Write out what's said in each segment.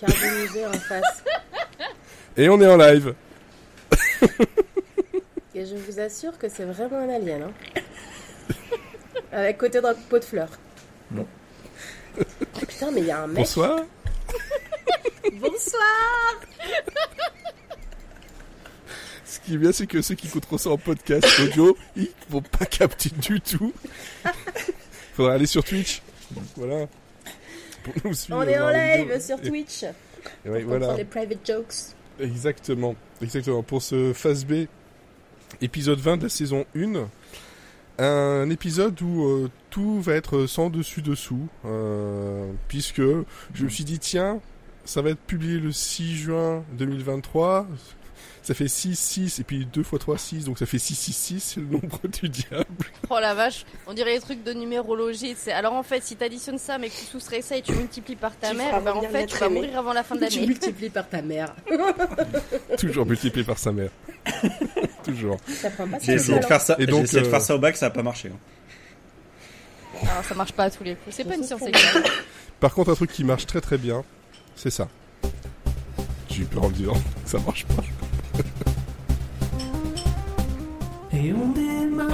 carbonisé en face. Et on est en live. Et je vous assure que c'est vraiment un alien. Hein. Avec côté d'un pot de fleurs. Non. Ah, putain, mais il y a un mec. Bonsoir. Bonsoir Ce qui est bien, c'est que ceux qui écouteront ça en podcast audio, ils vont pas capter du tout. Faudra aller sur Twitch. Donc, voilà. Nous On est en live vidéo. sur Twitch. Et ouais, On voilà. prend les private jokes. Exactement, exactement. Pour ce phase B, épisode 20 de la saison 1, un épisode où euh, tout va être sans dessus-dessous, euh, puisque je me suis dit, tiens, ça va être publié le 6 juin 2023, ça fait 6, 6, et puis 2 x 3, 6, donc ça fait 6, 6, 6, c'est le nombre du diable. Oh la vache, on dirait les trucs de numérologie. C'est alors en fait, si t'additionnes ça, mais que tu soustrais ça et tu multiplies par ta Tu mère, bah en fait, tu vas mourir avant la fin de Tu l'année. multiplies par ta mère. Toujours multiplié par sa mère. Toujours. J'ai essayé de faire ça. Et donc, essayé de euh, faire ça au bac, ça a pas marché. hein. Alors, ça marche pas à tous les coups. C'est pas une science c'est exacte. Par contre, un truc qui marche très très bien, c'est ça. J'ai eu peur en le disant, ça marche pas. Et on démarre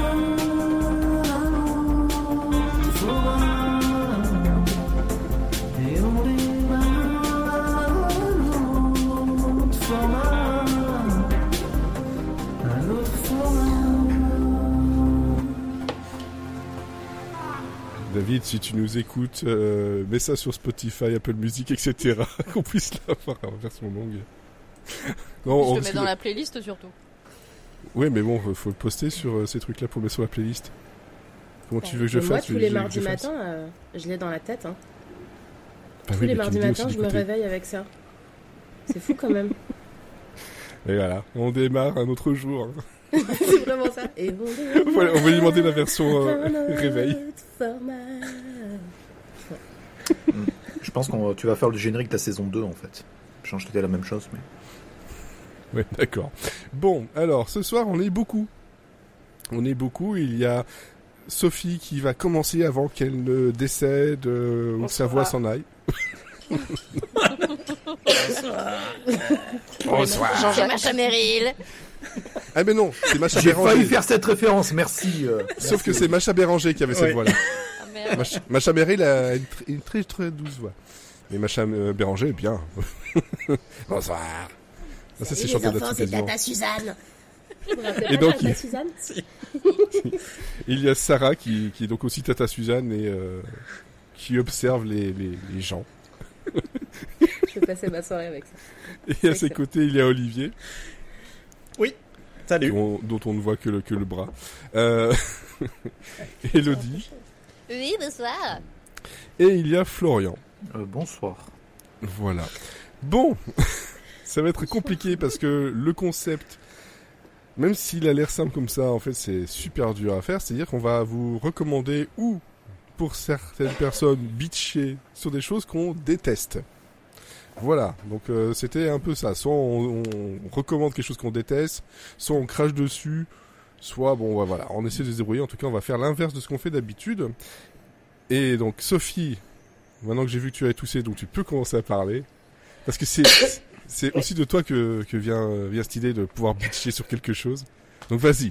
Et on démarre un autre format Un autre format David, si tu nous écoutes, euh, mets ça sur Spotify, Apple Music, etc. qu'on puisse l'avoir en version longue. Non, Je on- le mets dans la playlist surtout. Ouais, mais bon, faut le poster sur euh, ces trucs-là pour le mettre sur la playlist. Comment tu veux que je moi, fasse tous les mardis je matins, euh, je l'ai dans la tête. Hein. Bah Tous oui, les mardis matins, je me réveille avec ça. C'est fou quand même. Et voilà, on démarre un autre jour. hein. C'est vraiment ça. Et on, Voilà, on va lui demander la version euh, réveil. Je pense que tu vas faire le générique de la saison 2 en fait. Change peut-être la même chose, mais. Ouais, d'accord. Bon, alors, ce soir, on est beaucoup. On est beaucoup. Il y a Sophie qui va commencer avant qu'elle ne décède euh, ou que sa voix s'en aille. Bonsoir. C'est Macha Meryl. Ah mais non, c'est Macha J'ai failli Béranger. faire cette référence, merci. euh, Sauf que c'est Macha Béranger qui avait cette Ouais. voix-là. Ah, merde. Macha, Macha Meryl a une, tr- une très très douce voix. Mais Macha euh, Béranger, bien. Bonsoir. Ah, ça, c'est chanté de la Edouard. Suzanne. Et donc, il- Tata Suzanne Il y a Sarah qui, qui est donc aussi Tata Suzanne et euh, qui observe les, les, les gens. Je vais passer ma soirée avec ça. Et à ses côtés, il y a Olivier, Salut. dont, dont on ne voit que le, que le bras. Euh, Elodie. Oui, bonsoir. Et il y a Florian. euh, bonsoir. Voilà. Bon, ça va être compliqué parce que le concept, même s'il a l'air simple comme ça, en fait, c'est super dur à faire. C'est-à-dire qu'on va vous recommander ou, pour certaines personnes, bitcher sur des choses qu'on déteste. Voilà, donc euh, c'était un peu ça. Soit on, on recommande quelque chose qu'on déteste, soit on crache dessus, soit bon, ouais, voilà, on essaie de se débrouiller. En tout cas, on va faire l'inverse de ce qu'on fait d'habitude. Et donc, Sophie, maintenant que j'ai vu que tu avais toussé, donc tu peux commencer à parler. Parce que c'est c'est aussi de toi que, que vient, vient cette idée de pouvoir bitcher sur quelque chose. Donc vas-y.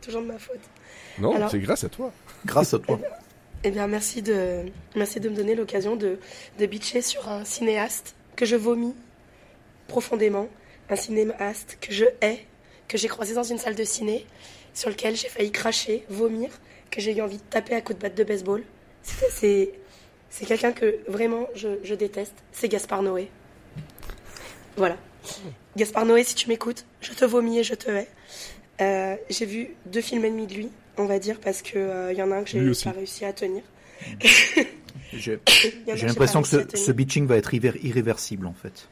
Toujours de ma faute. Non, Alors- c'est grâce à toi. Grâce à toi. Eh bien, merci de, merci de me donner l'occasion de, de bitcher sur un cinéaste que je vomis profondément, un cinéaste que je hais, que j'ai croisé dans une salle de ciné, sur lequel j'ai failli cracher, vomir, que j'ai eu envie de taper à coups de batte de baseball. C'est- C'est c'est quelqu'un que vraiment je, je déteste, c'est Gaspard Noé. Voilà. Gaspard Noé, si tu m'écoutes, je te vomis et je te hais. Euh, j'ai vu deux films et demi de lui, on va dire, parce que euh, y en a un que j'ai pas réussi à tenir. J'ai l'impression que ce, ce bitching va être irré- irréversible en fait.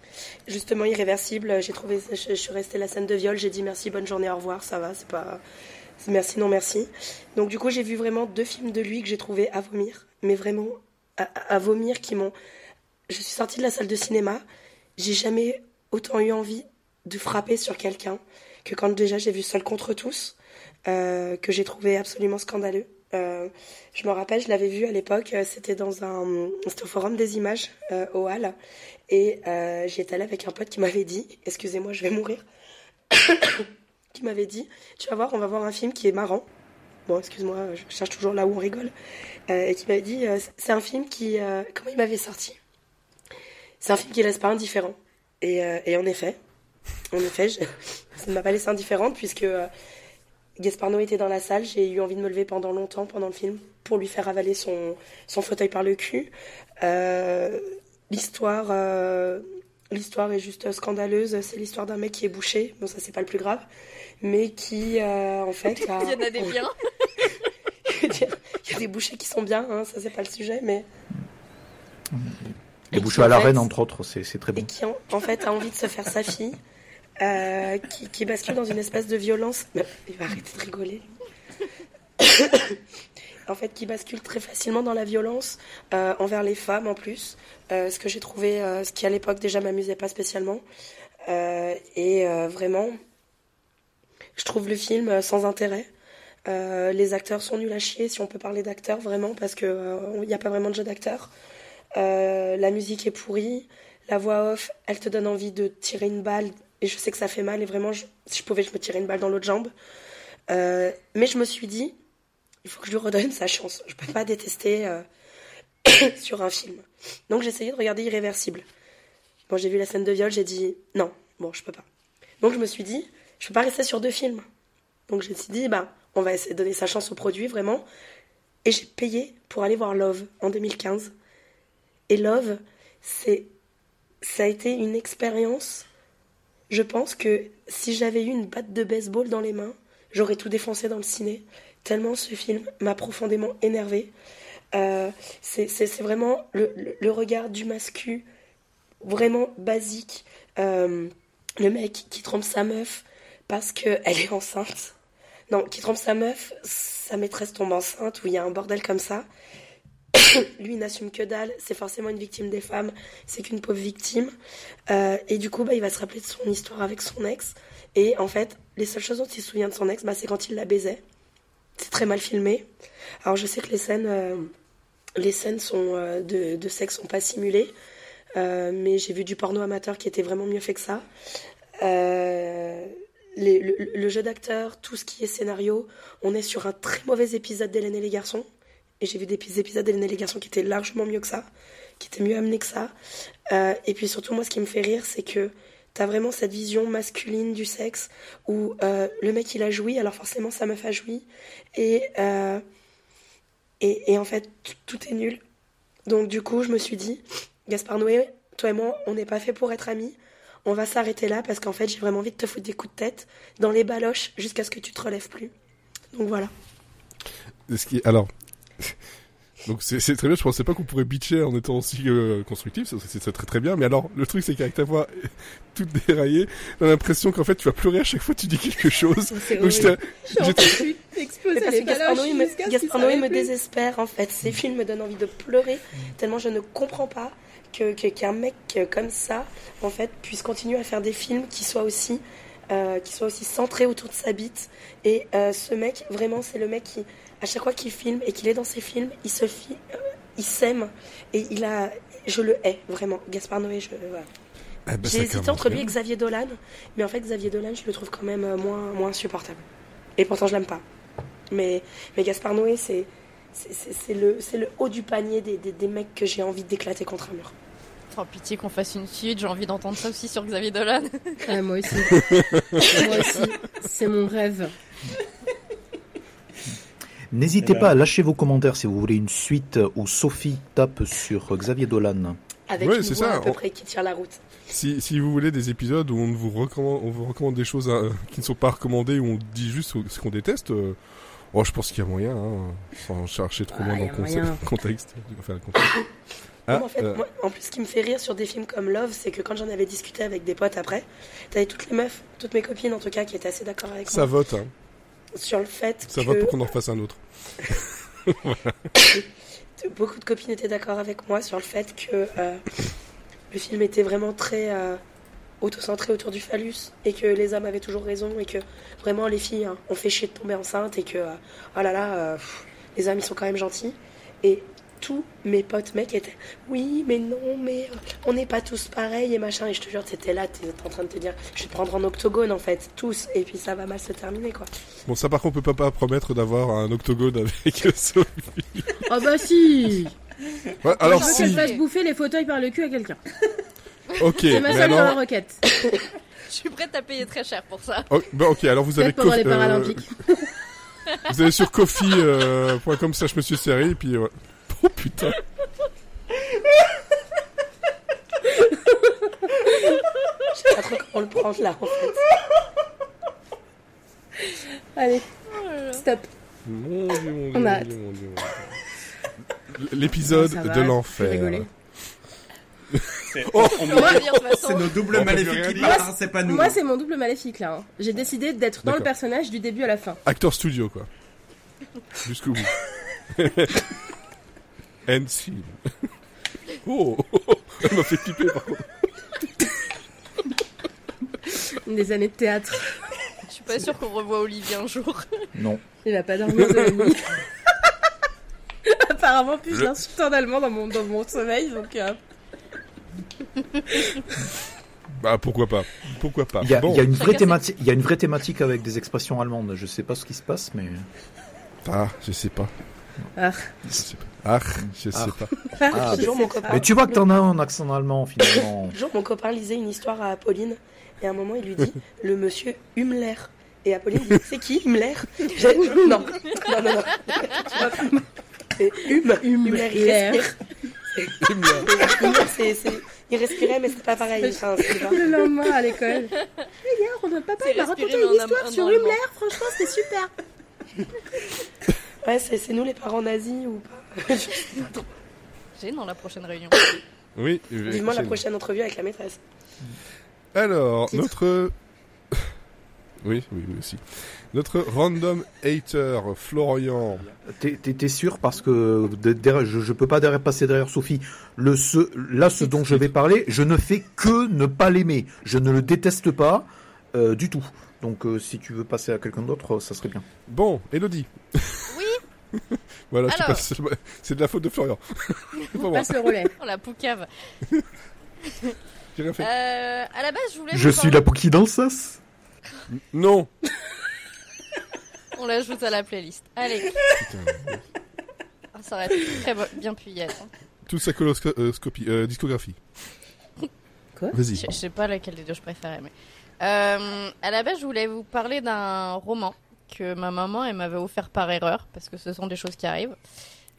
Justement, irréversible. J'ai trouvé, je, je suis restée la scène de viol. J'ai dit merci, bonne journée, au revoir. Ça va, c'est pas, c'est merci, non merci. Donc du coup, j'ai vu vraiment deux films de lui que j'ai trouvé à vomir, mais vraiment à, à vomir qui m'ont. Je suis sortie de la salle de cinéma. J'ai jamais autant eu envie de frapper sur quelqu'un que quand déjà j'ai vu Seul contre tous, euh, que j'ai trouvé absolument scandaleux. Euh, je me rappelle, je l'avais vu à l'époque, euh, c'était dans un, au Forum des images au Hall, et j'y étais allée avec un pote qui m'avait dit, excusez-moi, je vais mourir, qui m'avait dit, tu vas voir, on va voir un film qui est marrant. Bon, excuse-moi, je cherche toujours là où on rigole. Et qui m'avait dit, c'est un film qui, comment il m'avait sorti? C'est un film qui laisse pas indifférent. Et, euh, et en effet, en effet, je- ça ne m'a pas laissé indifférente puisque euh, Gaspard Noé était dans la salle. J'ai eu envie de me lever pendant longtemps pendant le film pour lui faire avaler son, son fauteuil par le cul. Euh, l'histoire, euh, l'histoire est juste scandaleuse. C'est l'histoire d'un mec qui est bouché. Bon, ça c'est pas le plus grave, mais qui euh, en fait a- Il y en a des biens. il y a des bouchers qui sont bien. Hein, ça c'est pas le sujet, mais Et qui, à la reine, entre autres, c'est très et bon. qui en, en fait a envie de se faire sa fille, euh, qui, qui bascule dans une espèce de violence. Mais il va arrêter de rigoler. en fait, qui bascule très facilement dans la violence euh, envers les femmes en plus, euh, ce que j'ai trouvé, ce qui à l'époque déjà m'amusait pas spécialement. Et vraiment, je trouve le film sans intérêt. Euh, les acteurs sont nuls à chier, si on peut parler d'acteurs vraiment, parce que euh, il n'y a pas vraiment de jeu d'acteurs. Euh, la musique est pourrie, la voix off, elle te donne envie de tirer une balle, et je sais que ça fait mal, et vraiment, si je pouvais, je me tirais une balle dans l'autre jambe. Euh, mais je me suis dit, il faut que je lui redonne sa chance. Je peux pas détester euh, sur un film. Donc j'ai essayé de regarder Irréversible. Bon, j'ai vu la scène de viol, j'ai dit, non, bon, je peux pas. Donc je me suis dit, je peux pas rester sur deux films. Donc je me suis dit, bah, on va essayer de donner sa chance au produit, vraiment. Et j'ai payé pour aller voir Love en 2015. Et Love, c'est, ça a été une expérience. Je pense que si j'avais eu une batte de baseball dans les mains, j'aurais tout défoncé dans le ciné. Tellement ce film m'a profondément énervé. Euh, c'est, vraiment le regard du mascu, vraiment basique. Euh, le mec qui trompe sa meuf parce qu'elle est enceinte. Non, qui trompe sa meuf, sa maîtresse tombe enceinte, ou il y a un bordel comme ça. Lui n'assume que dalle, c'est forcément une victime des femmes, c'est qu'une pauvre victime. Euh, et du coup, bah, il va se rappeler de son histoire avec son ex. Et en fait, les seules choses dont il se souvient de son ex, bah, c'est quand il la baisait. C'est très mal filmé. Alors je sais que les scènes, euh, les scènes sont, euh, de, de sexe sont pas simulées, mais j'ai vu du porno amateur qui était vraiment mieux fait que ça. Le, le jeu d'acteur, tout ce qui est scénario, on est sur un très mauvais épisode d'Hélène et les garçons. Et j'ai vu des épisodes d'Hélène les garçons qui étaient largement mieux que ça, qui étaient mieux amenés que ça. Euh, et puis surtout, moi, ce qui me fait rire, c'est que t'as vraiment cette vision masculine du sexe où euh, le mec il a joui, alors forcément sa meuf a joui. Et, euh, et, en fait, tout est nul. Donc du coup, je me suis dit, Gaspard Noé, toi et moi, on n'est pas fait pour être amis. On va s'arrêter là parce qu'en fait, j'ai vraiment envie de te foutre des coups de tête dans les baloches jusqu'à ce que tu te relèves plus. Donc voilà. Alors, donc c'est très bien. Je pensais pas qu'on pourrait bitcher en étant aussi euh, constructif. C'est- très très bien. Mais alors, le truc c'est qu'avec ta voix toute déraillée, j'ai l'impression qu'en fait tu vas pleurer à chaque fois que tu dis quelque chose. C'est Donc j'étais, parce les que Gaspard baloches Noé me, me désespère en fait. Ces films me donnent envie de pleurer tellement je ne comprends pas que que- qu'un mec euh, comme ça en fait puisse continuer à faire des films qui soient aussi euh, qui soient aussi centrés autour de sa bite. Et euh, ce mec vraiment c'est le mec qui à chaque fois qu'il filme et qu'il est dans ses films il se euh, il s'aime et il a je le hais vraiment Gaspard Noé je voilà. Ah bah, J'ai ça hésité entre lui et Xavier Dolan, mais en fait Xavier Dolan, je le trouve quand même euh, moins, moins insupportable. Et pourtant je l'aime pas. Mais, mais Gaspard Noé, c'est c'est- c'est c'est le, c'est le haut du panier des, des, des mecs que j'ai envie d'éclater contre un mur. Oh, pitié qu'on fasse une suite, j'ai envie d'entendre ça aussi sur Xavier Dolan. Ah, moi aussi. moi aussi. C'est mon rêve. N'hésitez pas à lâcher vos commentaires si vous voulez une suite où Sophie tape sur Xavier Dolan. Avec Ouais, une voix ça, à peu on- près qui tire la route. Si, si vous voulez des épisodes où on vous recommande, on vous recommande des choses euh, qui ne sont pas recommandées, où on dit juste ce qu'on déteste, euh, oh, je pense qu'il y a moyen, hein, sans chercher trop Ah, loin dans le contexte. Enfin, le contexte. Ah, en, fait, euh, moi, en plus, ce qui me fait rire sur des films comme Love, c'est que quand j'en avais discuté avec des potes après, t'avais toutes les meufs, toutes mes copines en tout cas, qui étaient assez d'accord avec ça moi vote, hein. Sur le fait ça que vote pour qu'on en refasse un autre. beaucoup de copines étaient d'accord avec moi sur le fait que euh, le film était vraiment très euh, autocentré autour du phallus et que les hommes avaient toujours raison et que vraiment les filles hein, ont fait chier de tomber enceinte et que euh, oh là là euh, pff, les hommes ils sont quand même gentils. Et tous mes potes mecs étaient oui mais non mais euh, on n'est pas tous pareils et machin et je te jure t'étais là t'es en train de te dire je vais te prendre en octogone en fait tous et puis ça va mal se terminer quoi Bon, ça par contre, on peut pas promettre d'avoir un octogone avec Sophie. Oh bah si Ouais, alors Je veux qu'elle si, fasse bouffer les fauteuils par le cul à quelqu'un. ok, C'est ma seule alors... requête. Je suis prête à payer très cher pour ça. Oh, bah, ok, alors vous avez pendant les Kofi- euh, Paralympiques. Vous allez sur coffee.com slash monsieur série et puis ouais. Oh putain. je sais pas trop comment le prendre là en fait Allez, stop. Mon dieu, mon dieu, On mon arrête. dieu, mon dieu, mon dieu. L'épisode Ça va, de l'enfer. rigoler. Oh. on- On va dire de toute façon. c'est nos doubles maléfiques qui hein, c'est pas nous. Moi, c'est mon double maléfique là. hein. J'ai décidé d'être dans le D'accord. personnage du début à la fin. Acteur studio, quoi. Jusqu'au bout. End scene. Oh, elle m'a fait flipper par contre. Des années de théâtre. Je suis pas sûre qu'on revoit Olivier un jour. Non. Il va pas dormir de la nuit. Apparemment, plus l'insulte en allemand dans mon, dans mon sommeil, donc... euh, Bah pourquoi pas Pourquoi pas Il y a, Bon, il y a une vraie Chacun thématique, il y a une vraie thématique avec des expressions allemandes. Je sais pas ce qui se passe, mais ah, je sais pas. Ah. Je sais pas. Ah, je sais Ah. pas. Ah, Un jour, mon copain, mais tu vois que t'en as un accent allemand finalement. un jour, mon copain lisait une histoire à Apolline et à un moment il lui dit le monsieur Hummler et Apolline dit c'est qui Hummler J'ai- non non non non c'est Hum Hummler il Hummler. respire Hummler c'est c'est- il respirait mais c'était pas pareil enfin, c'est pas- Le lendemain à l'école. Hier, on papa C'est il m'a raconté une histoire sur. Hummler. Franchement, c'était super. Ouais c'est c'est nous les parents nazis ou pas J'ai dans la prochaine réunion. Oui. vivement la prochaine entrevue avec la maîtresse Alors, Titre. notre... Oui, oui, oui aussi. Notre random hater, Florian. T'es- T'es t'es sûr? Parce que derrière- je, je peux pas derrière passer derrière Sophie. Le ce, là, ce dont je vais parler, je ne fais que ne pas l'aimer. Je ne le déteste pas euh, du tout. Donc, euh, si tu veux passer à quelqu'un d'autre, ça serait bien. Bon, Elodie. Oui. voilà, c'est de la faute de Florian. Moi, Passe le relais. Oh la poucave. j'ai rien fait. Euh, à la base, je voulais. Je suis parler- la Poki dans le sas. Non On l'ajoute à la playlist. Allez. Putain. Ah, ça aurait très bo- bien pu y être. hein. Toute sa coloscopie, euh, discographie. Quoi? Vas-y. Je, je sais pas laquelle des deux je préférais, mais. Euh, à la base, je voulais vous parler d'un roman que ma maman elle m'avait offert par erreur, parce que ce sont des choses qui arrivent,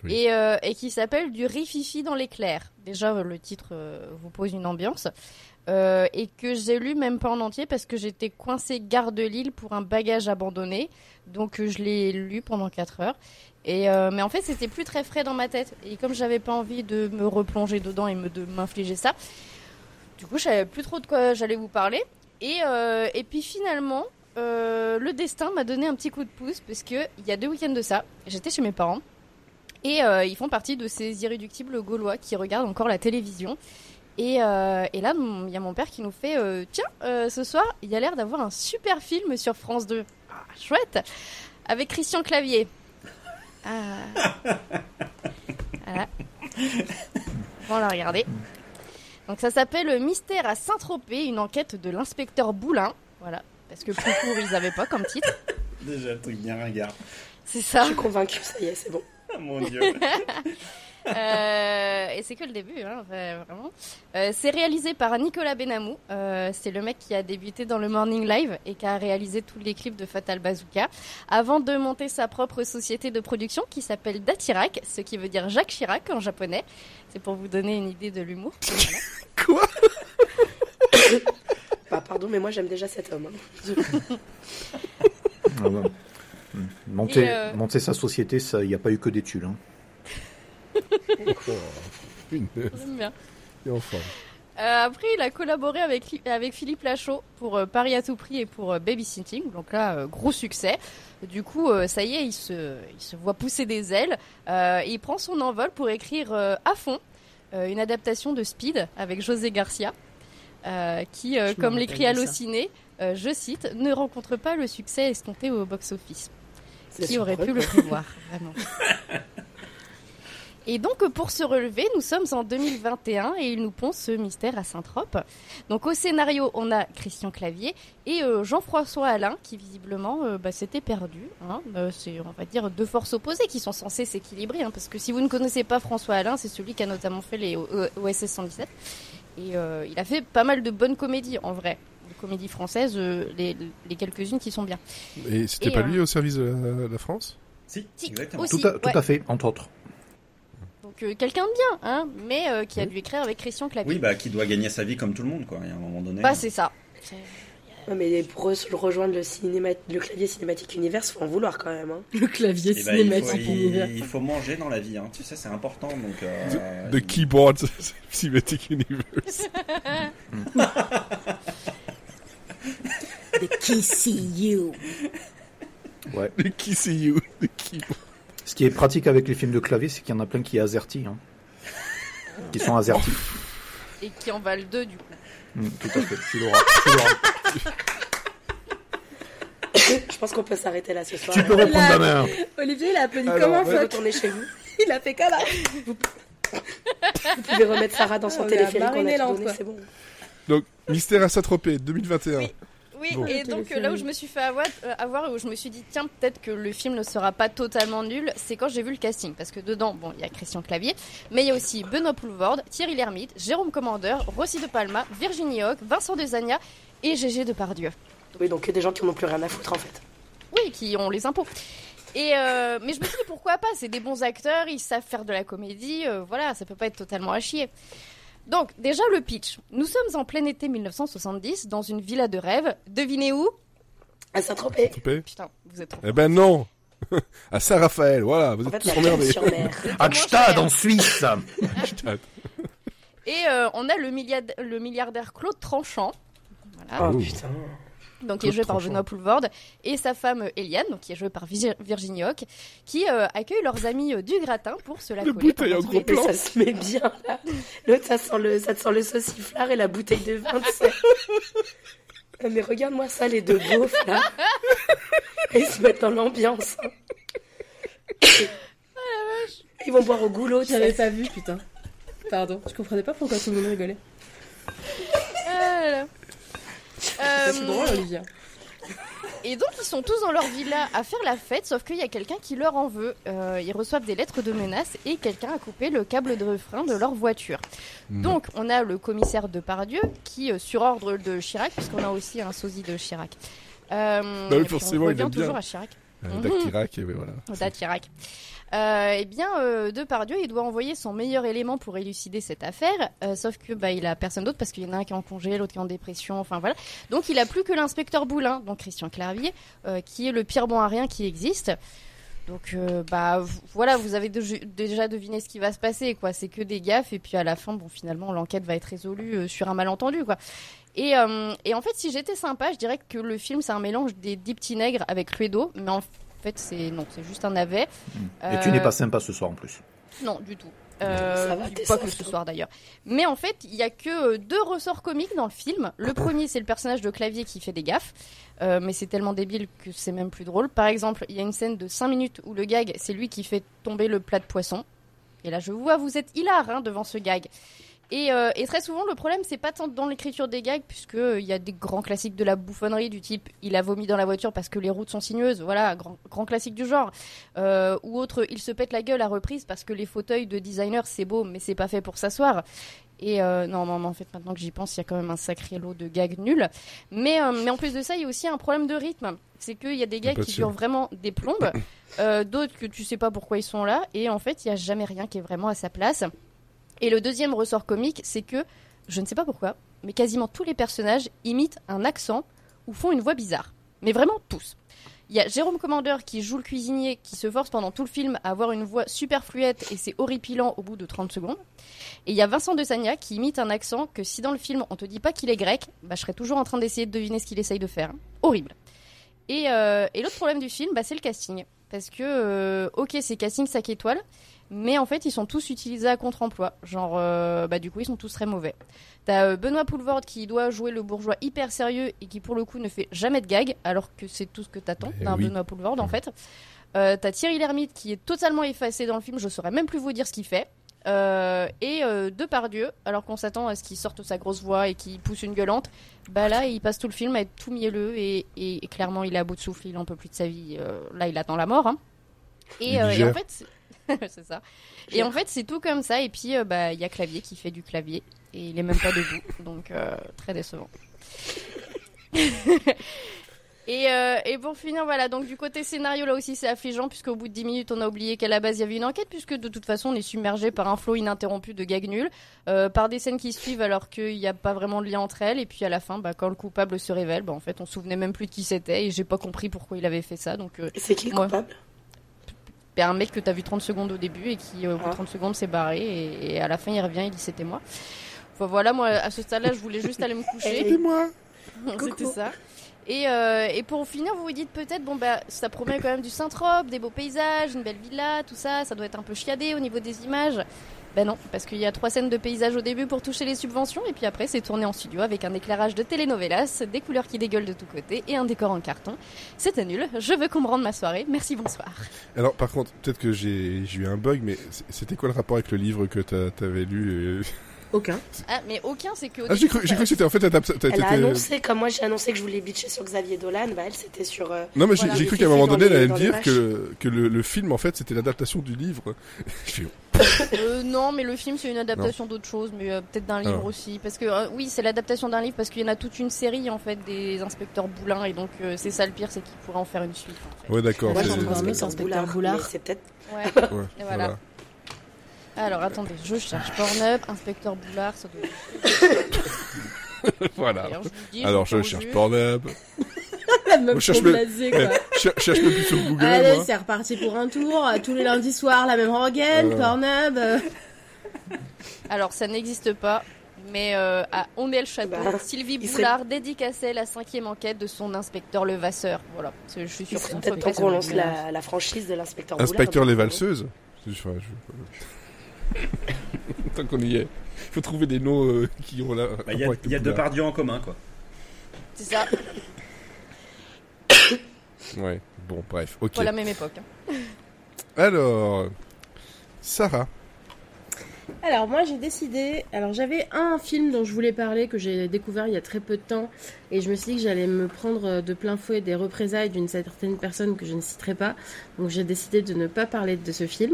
Oui. et, euh, et qui s'appelle Du rififi dans l'éclair. Déjà, euh, le titre euh, vous pose une ambiance. Euh, et que j'ai lu même pas en entier parce que j'étais coincée gare de Lille pour un bagage abandonné. Donc je l'ai lu pendant 4 heures. Et euh, mais en fait c'était plus très frais dans ma tête. Et comme j'avais pas envie de me replonger dedans et me, de m'infliger ça, du coup je savais plus trop de quoi j'allais vous parler. Et, euh, et puis finalement, euh, le destin m'a donné un petit coup de pouce parce que il y a deux week-ends de ça, j'étais chez mes parents. Et euh, ils font partie de ces irréductibles gaulois qui regardent encore la télévision. Et, euh, et là, il y a mon père qui nous fait Tiens, ce soir, il y a l'air d'avoir un super film sur France 2. Ah, chouette Avec Christian Clavier. Ah. Voilà. On l'a regardé. Donc ça s'appelle Mystère à Saint-Tropez, une enquête de l'inspecteur Boulin. Voilà. Parce que plus court, ils avaient pas comme titre. Déjà, le truc bien ringard. C'est je ça. suis convaincue ça y est c'est bon Ah, mon dieu. Euh, et c'est que le début, hein, vra- vraiment. Euh, c'est réalisé par Nicolas Benamou. Euh, c'est le mec qui a débuté dans le Morning Live et qui a réalisé tous les clips de Fatal Bazooka avant de monter sa propre société de production qui s'appelle Datirak, ce qui veut dire Jacques Chirac en japonais. C'est pour vous donner une idée de l'humour. Quoi? Bah pardon mais moi j'aime déjà cet homme hein. Ah. Monter, euh, monter sa société, ça, il n'y a pas eu que des tuiles. hein. Une J'aime bien. et enfin. Euh, après, il a collaboré avec, avec Philippe Lachaud pour euh, Paris à tout prix et pour euh, Babysitting. Donc là, euh, gros succès. Du coup, euh, ça y est, il se, il se voit pousser des ailes. Euh, et il prend son envol pour écrire euh, à fond euh, une adaptation de Speed avec José Garcia, euh, qui, euh, comme l'écrit. Allociné, euh, je cite, ne rencontre pas le succès escompté au box-office. Qui aurait pu le prévoir, vraiment. Et donc, pour se relever, nous sommes en 2021 et il nous pond ce mystère à Saint-Trope. Donc, au scénario, on a Christian Clavier et euh, Jean-François Alain, qui visiblement euh, bah, s'était perdu. Hein. Euh, c'est, on va dire, deux forces opposées qui sont censées s'équilibrer. hein, parce que si vous ne connaissez pas François Alain, c'est celui qui a notamment fait les OSS 117. Et euh, il a fait pas mal de bonnes comédies, en vrai. Des comédies françaises, euh, les, les quelques-unes qui sont bien. Et c'était pas euh, lui au service de la, la France? Si, Si, exactement. aussi. Tout à, tout ouais. à fait, entre autres. Donc euh, quelqu'un de bien, hein, mais euh, qui a Oui. dû écrire avec Christian Clavier. Oui, bah, qui doit gagner sa vie comme tout le monde, quoi. Il y a un moment donné. Bah c'est ça. Ouais, mais pour re- rejoindre le, cinéma... le clavier cinématique univers, faut en vouloir quand même. Hein. Le clavier Eh ben, il, faut, cinématique il- univers. il faut manger dans la vie, hein. tu sais, c'est important. Donc, euh, The Keyboard Cinematic Universe. The You. Ouais. The You. The Keyboard. Ce qui est pratique avec les films de clavier, c'est qu'il y en a plein qui est azerty. Hein. Qui sont azerty. Et qui en valent deux du coup. Mm, tout à fait. Tu l'auras. Tu l'auras. Je pense qu'on peut s'arrêter là ce soir. Tu peux reprendre ta main. Olivier, il a applaudi Alors, comme un ouais. retourner chez vous. Il a fait comme un. Vous pouvez remettre Sarah dans son On est à téléphérique qu'on a c'est bon. Donc, Mystère à Saint-Tropez, 2021. Oui. Oui, Bon. et donc euh, là où film. je me suis fait avoir, euh, avoir, où je me suis dit tiens peut-être que le film ne sera pas totalement nul, c'est quand j'ai vu le casting parce que dedans bon il y a Christian Clavier, mais il y a aussi Benoît Poulvorde, Thierry Lhermitte, Jérôme Commandeur, Rossi de Palma, Virginie Hoc, Vincent Desagna et Gégé Depardieu. Oui, donc des gens qui n'ont plus rien à foutre en fait. Oui, qui ont les impôts. Et euh, mais je me suis dit pourquoi pas, c'est des bons acteurs, ils savent faire de la comédie, euh, voilà, ça peut pas être totalement à chier. Donc déjà le pitch. Nous sommes en plein été 1970 dans une villa de rêve. Devinez où? À Saint-Tropez. Putain, vous êtes trop. Eh ben non À Saint-Raphaël, voilà, vous En êtes fait, tous emmerdés. À Gstad, en Suisse. Et euh, on a le, milliard- le milliardaire Claude Tranchant. Voilà. Oh Oh. putain. Donc qui est joué par. Benoît Poulvorde, et sa femme euh, Eliane, donc qui est jouée par Virginie Hoc, qui euh, accueillent leurs amis euh, du gratin pour se la Le coller bouteille en gros plan. ça se met bien là. L'autre, ça sent le, ça te sent le sauciflard et la bouteille de vin. Ah, Mais regarde-moi ça, les deux beaufs là. Ils se mettent dans l'ambiance. hein. Ils vont boire au goulot, tu J'avais pas vu, putain. Pardon, je comprenais pas pourquoi tout le monde rigolait. Ah là là. C'est Euh, drôle, Olivier. Et donc ils sont tous dans leur villa à faire la fête, sauf qu'il y a quelqu'un qui leur en veut. Euh, ils reçoivent des lettres de menaces et quelqu'un a coupé le câble de frein de leur voiture. Non. Donc on a le commissaire de Pardieu qui, euh, sur ordre de Chirac, puisqu'on a aussi un sosie de Chirac. Euh, Bah oui, forcément, on il revient bien. toujours à Chirac. Euh, Dac Chirac, et oui, voilà. Date Chirac. Euh, eh bien, euh, Depardieu, il doit envoyer son meilleur élément pour élucider cette affaire, euh, sauf que bah, il a personne d'autre parce qu'il y en a un qui est en congé, l'autre qui est en dépression, enfin voilà. Donc il a plus que l'inspecteur Boulin, donc Christian Clavier, euh, qui est le pire bon à rien qui existe. Donc bah voilà, vous avez déjà deviné ce qui va se passer, quoi. C'est que des gaffes et puis à la fin, bon finalement l'enquête va être résolue sur un malentendu, quoi. Et, et en fait, si j'étais sympa, je dirais que le film c'est un mélange des dix avec Cluedo, mais en fait c'est non, c'est juste un navet. Et tu Euh, n'es pas sympa ce soir en plus. non, du tout. Euh, pas que ce soir d'ailleurs. Mais en fait, il y a que euh, deux ressorts comiques dans le film. Le premier, c'est le personnage de Clavier qui fait des gaffes. Euh, mais c'est tellement débile que c'est même plus drôle. Par exemple, il y a une scène de 5 minutes où le gag, c'est lui qui fait tomber le plat de poisson. Et là, je vois, vous êtes hilar hein, devant ce gag. Et, euh, et très souvent, le problème, c'est pas tant dans l'écriture des gags, puisque euh, y a des grands classiques de la bouffonnerie du type il a vomi dans la voiture parce que les routes sont sinueuses, voilà, grand, grand classique du genre. Euh, ou autre, il se pète la gueule à reprise parce que les fauteuils de designer c'est beau, mais c'est pas fait pour s'asseoir. Et euh, non, non, mais en fait, maintenant que j'y pense, il y a quand même un sacré lot de gags nuls. Mais, euh, mais en plus de ça, il y a aussi un problème de rythme. C'est qu'il y a des gags qui durent vraiment des plombes, euh, d'autres que tu sais pas pourquoi ils sont là, et en fait, il y a jamais rien qui est vraiment à sa place. Et le deuxième ressort comique, c'est que, je ne sais pas pourquoi, mais quasiment tous les personnages imitent un accent ou font une voix bizarre. Mais vraiment tous. Il y a Jérôme Commandeur qui joue le cuisinier, qui se force pendant tout le film à avoir une voix super fluette et c'est horripilant au bout de 30 secondes. Et il y a Vincent de Sagna qui imite un accent que si dans le film on te dit pas qu'il est grec, bah, je serais toujours en train d'essayer de deviner ce qu'il essaye de faire. Horrible. Et, euh, l'autre problème du film, bah, c'est le casting. Parce que, euh, ok, c'est casting 5 étoiles, mais en fait, ils sont tous utilisés à contre-emploi. Genre, euh, bah, du coup, ils sont tous très mauvais. T'as euh, Benoît Poulvorde qui doit jouer le bourgeois hyper sérieux et qui, pour le coup, ne fait jamais de gag, alors que c'est tout ce que t'attends Eh d'un oui. Benoît Poulvorde, en fait. Euh, T'as Thierry Lhermitte qui est totalement effacé dans le film, je saurais même plus vous dire ce qu'il fait. Euh, et euh, Depardieu, alors qu'on s'attend à ce qu'il sorte sa grosse voix et qu'il pousse une gueulante, bah là il passe tout le film à être tout mielleux et, et- et clairement il est à bout de souffle, il en peut plus de sa vie. Euh, là il attend la mort. Hein. Et, en fait, c'est- ça. Et en fait c'est tout comme ça. Et puis euh, bah il y a Clavier qui fait du clavier. Et il est même pas debout, donc euh, très décevant. Et, euh, et pour finir, voilà, donc du côté scénario, là aussi c'est affligeant, puisqu'au bout de 10 minutes, on a oublié qu'à la base il y avait une enquête, puisque de toute façon on est submergé par un flot ininterrompu de gags nuls, par des scènes qui suivent alors qu'il n'y a pas vraiment de lien entre elles, et puis à la fin, bah, quand le coupable se révèle, bah, en fait on se souvenait même plus de qui c'était, et j'ai pas compris pourquoi il avait fait ça, donc c'est qui le coupable? Un mec que t'as vu 30 secondes au début, et qui au bout de Ah. 30 secondes s'est barré, et, et à la fin il revient, il dit c'était moi. Enfin voilà, moi à ce stade-là, je voulais juste aller me coucher. Et moi C'était ça. Et, euh, et pour finir, vous vous dites peut-être, bon bah, ça promet quand même du Saint-Trope, des beaux paysages, une belle villa, tout ça, ça doit être un peu chiadé au niveau des images. Ben non, parce qu'il y a trois scènes de paysages au début pour toucher les subventions, et puis après c'est tourné en studio avec un éclairage de telenovelas, des couleurs qui dégueulent de tous côtés et un décor en carton. C'était nul, je veux qu'on me rende ma soirée, merci, bonsoir. Alors, par contre, peut-être que j'ai eu un bug, mais c'était quoi le rapport avec le livre que t'avais lu Aucun. Ah, mais aucun, c'est que. au Ah, j'ai cru, j'ai ça- cru que c'était en fait t'as- Elle a t'étais- annoncé, comme moi j'ai annoncé que je voulais bitcher sur Xavier Dolan, bah elle c'était sur. euh, Non, mais j'ai Voilà, j'ai les cru qu'à un moment donné, elle allait me dire que, que le, le film, en fait, c'était l'adaptation du livre. Euh, non, mais le film c'est une adaptation d'autre chose, mais euh, peut-être d'un livre aussi. Parce que euh, oui, c'est l'adaptation d'un livre parce qu'il y en a toute une série en fait des inspecteurs Boulin et donc euh, c'est ça le pire, c'est qu'il pourrait en faire une suite. En fait. ouais, d'accord. Moi, c'est- j'ai encore aimé Inspecteur mais c'est peut-être. Ouais. Voilà. Alors attendez, je cherche Pornhub, inspecteur Boulard, ça doit Voilà. Je vous dis, Alors, je je cherche. Pornhub. La meuf On cherche trop le- blasée, quoi. Cher- cherche même plus sur Google, Allez, moi. c'est reparti pour un tour. Tous les lundis soirs, la même rengaine, Voilà. Pornhub. euh. Alors ça n'existe pas, mais euh, à Ondel-Château, Bah, Sylvie il serait- Boulard dédicaçait la cinquième enquête de son inspecteur Levasseur. Voilà, C'est- je suis Il sûre que serait peut-être peu temps qu'on lance la, la franchise de l'inspecteur Boulard. Inspecteur les donc, valseuses. Je- Tant qu'on y est. Faut trouver des noms euh, qui ont la. Bah, Il y a, il deux pardieux en commun, quoi. C'est ça, Ouais. Bon, bref. Ok. pas la même époque. hein. Alors, Sarah. Alors moi j'ai décidé, alors j'avais un film dont je voulais parler que j'ai découvert il y a très peu de temps et je me suis dit que j'allais me prendre de plein fouet des représailles d'une certaine personne que je ne citerai pas. Donc j'ai décidé de ne pas parler de ce film.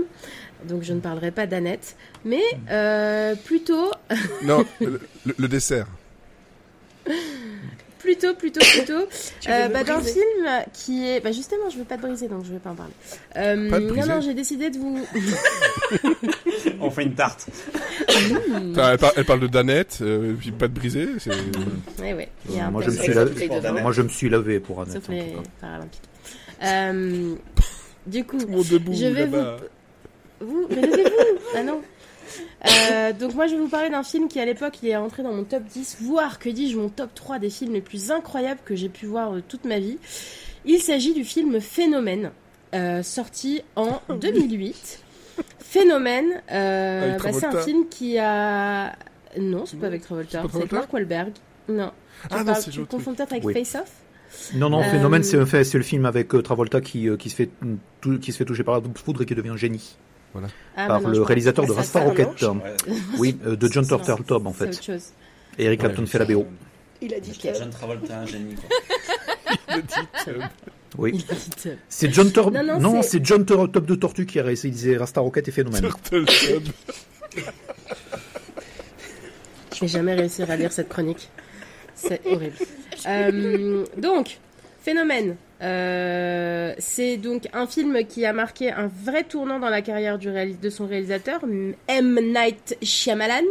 Donc je ne parlerai pas d'Annette, mais euh, plutôt Non, le, dessert. plutôt plutôt plutôt euh, bah, d'un film qui est bah justement je veux pas te briser donc je vais pas en parler. Euh, Pas non non, j'ai décidé de vous On fait une tarte. Enfin, elle, par- elle parle de Danette, euh, puis pas de briser. C'est... Ouais ouais, il y a un Moi, je me suis lavé. sa bouteille de vin. Moi, je me suis lavé pour Annette. sauf les paralympiques. Euh, du coup, Tout le monde debout Je vais là-bas. Vous, mais levez-vous Ah non Euh, donc moi je vais vous parler d'un film qui à l'époque il est entré dans mon top 10, voire que dis-je mon top 3 des films les plus incroyables que j'ai pu voir de toute ma vie. Il s'agit du film Phénomène, euh, sorti en 2008. Phénomène, euh, bah, c'est un film qui a... Non, c'est pas avec Travolta, C'est avec Mark Wahlberg. Non. Tu Ah non, parles- tu confonds peut-être avec Oui. Face Off Non, non, Euh, Phénomène, c'est le film avec euh, Travolta qui, euh, qui, se fait, qui se fait toucher par la foudre et qui devient génie. Ah, par bah non, le réalisateur de Rasta Rocket. Ouais. Oui, euh, de John Non, Turteltaub en fait. autre chose. Et Eric Ouais. Clapton fait la BO. Il a dit que. John Travolta, un génie, quoi. Oui. Il dit, euh, C'est John Tur- Non, non, Non, c'est- John Turteltaub de Tortue qui a réalisé Rasta Rocket et Phénomène. Turtle Je vais jamais réussir à lire cette chronique. C'est horrible. Euh, donc, Phénomène. Euh, c'est donc un film qui a marqué un vrai tournant dans la carrière du de son réalisateur, M. Night Shyamalan,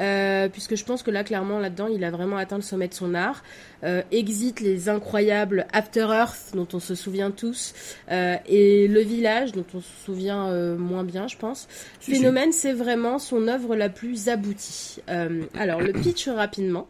euh, puisque je pense que là, clairement, là-dedans, il a vraiment atteint le sommet de son art. Euh, exit les incroyables After Earth, dont on se souvient tous, et Le Village, dont on se souvient moins bien, je pense. Phénomène, c'est vraiment son œuvre la plus aboutie. Alors, le pitch rapidement.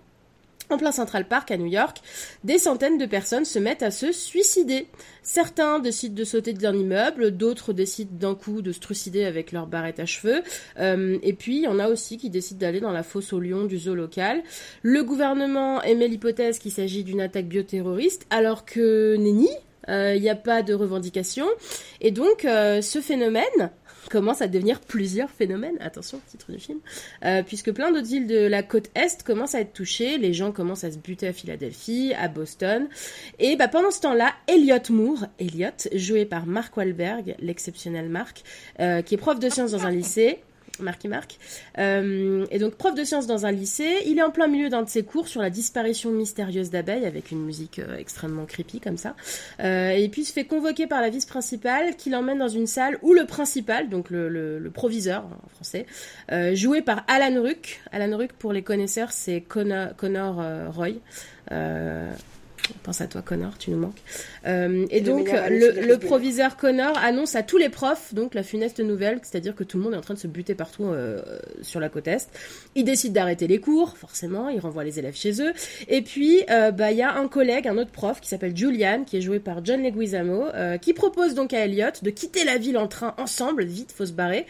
En plein Central Park à New York, des centaines de personnes se mettent à se suicider. Certains décident de sauter d'un immeuble, d'autres décident d'un coup de se trucider avec leur barrette à cheveux. Euh, et puis, il y en a aussi qui décident d'aller dans la fosse aux lions du zoo local. Le gouvernement émet l'hypothèse qu'il s'agit d'une attaque bioterroriste, alors que nenni, euh, il n'y a pas de revendication. Et donc, euh, ce phénomène commence à devenir plusieurs phénomènes. Attention, titre du film. Euh, puisque plein d'autres villes de la côte Est commencent à être touchées. Les gens commencent à se buter à Philadelphie, à Boston. Et bah, pendant ce temps-là, Elliot Moore, Elliot, joué par Mark Wahlberg, l'exceptionnel Mark, euh, qui est prof de sciences dans un lycée, Marky Mark, euh, et donc prof de sciences dans un lycée, il est en plein milieu d'un de ses cours sur la disparition mystérieuse d'abeilles avec une musique euh, extrêmement creepy comme ça. Euh, et puis il se fait convoquer par la vice principale qui l'emmène dans une salle où le principal, donc le, proviseur en français, euh, joué par Alan Ruck. Alan Ruck pour les connaisseurs c'est Connor, Connor euh, Roy. On pense à toi Connor, tu nous manques. Euh, et donc le, proviseur Connor annonce à tous les profs donc la funeste nouvelle, c'est-à-dire que tout le monde est en train de se buter partout euh, sur la côte est. Il décide d'arrêter les cours, forcément, il renvoie les élèves chez eux. Et puis euh, bah il y a un collègue, un autre prof qui s'appelle Julian, qui est joué par John Leguizamo, qui propose donc à Elliot de quitter la ville en train ensemble, vite, faut se barrer.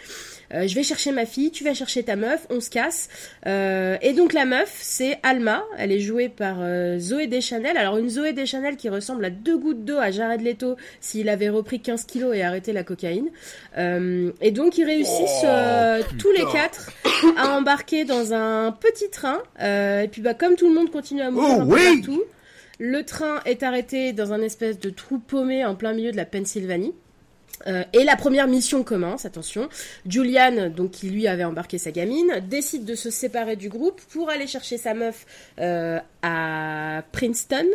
Je vais chercher ma fille, tu vas chercher ta meuf, on se casse. Et donc la meuf, c'est Alma. Elle est jouée par Zoé Deschanel. Alors une Zoé Deschanel qui ressemble à deux gouttes d'eau à Jared Leto s'il avait repris 15 kilos et arrêté la cocaïne. Euh, et donc ils réussissent Oh, euh, tous les quatre à embarquer dans un petit train. Euh, et puis bah comme tout le monde continue à mourir Oh, un peu oui partout, le train est arrêté dans un espèce de trou paumé en plein milieu de la Pennsylvanie. Euh, et la première mission commence, attention. Julian, donc qui lui avait embarqué sa gamine, décide de se séparer du groupe pour aller chercher sa meuf euh, à Princeton.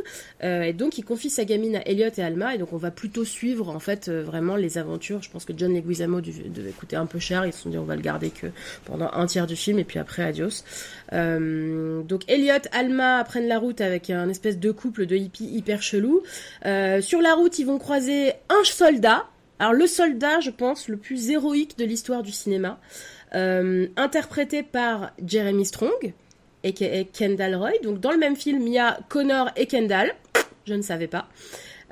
Euh, et donc il confie sa gamine à Elliot et Alma. Et donc on va plutôt suivre en fait vraiment les aventures. Je pense que John Leguizamo devait coûter un peu cher. Ils se sont dit on va le garder que pendant un tiers du film et puis après adios. Donc Elliot, Alma prennent la route avec un espèce de couple de hippies hyper chelou. Sur la route, ils vont croiser un soldat. Alors le soldat, je pense, le plus héroïque de l'histoire du cinéma, euh, interprété par Jeremy Strong et Kendall Roy. Donc dans le même film, il y a Connor et Kendall. Je ne savais pas.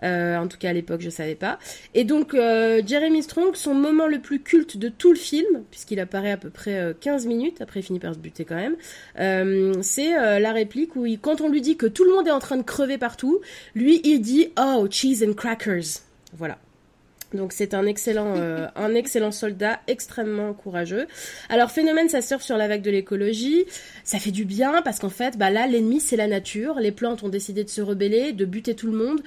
Euh, en tout cas à l'époque je savais pas. Et donc euh, Jeremy Strong, son moment le plus culte de tout le film, puisqu'il apparaît à peu près euh, 15 minutes, après il finit par se buter quand même, euh, c'est euh, la réplique où il, quand on lui dit que tout le monde est en train de crever partout, lui il dit Oh, cheese and crackers. Voilà. Donc c'est un excellent, euh, un excellent soldat, extrêmement courageux. Alors phénomène, ça surfe sur la vague de l'écologie. Ça fait du bien parce qu'en fait, bah là, l'ennemi c'est la nature. Les plantes ont décidé de se rebeller, de buter tout le monde.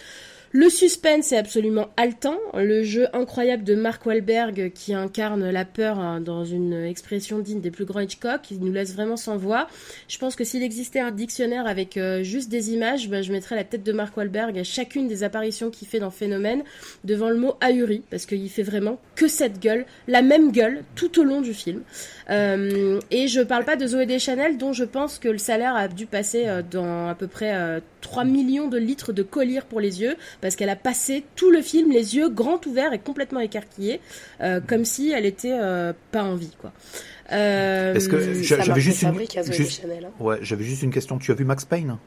Le suspense est absolument haletant. Le jeu incroyable de Mark Wahlberg qui incarne la peur hein, dans une expression digne des plus grands Hitchcock, il nous laisse vraiment sans voix. Je pense que s'il existait un dictionnaire avec euh, juste des images, bah, je mettrais la tête de Mark Wahlberg à chacune des apparitions qu'il fait dans Phénomène devant le mot ahuri parce qu'il fait vraiment que cette gueule, la même gueule tout au long du film. Euh, et je parle pas de Zoé Deschanel dont je pense que le salaire a dû passer euh, dans à peu près euh, 3 millions de litres de collyre pour les yeux parce qu'elle a passé tout le film les yeux grands ouverts et complètement écarquillés euh, comme si elle était euh, pas en vie quoi. Euh, Est-ce que- j'avais juste une- fabrique à Zoé juste- Deschanel, hein. Ouais, j'avais juste une question. Tu as vu Max Payne?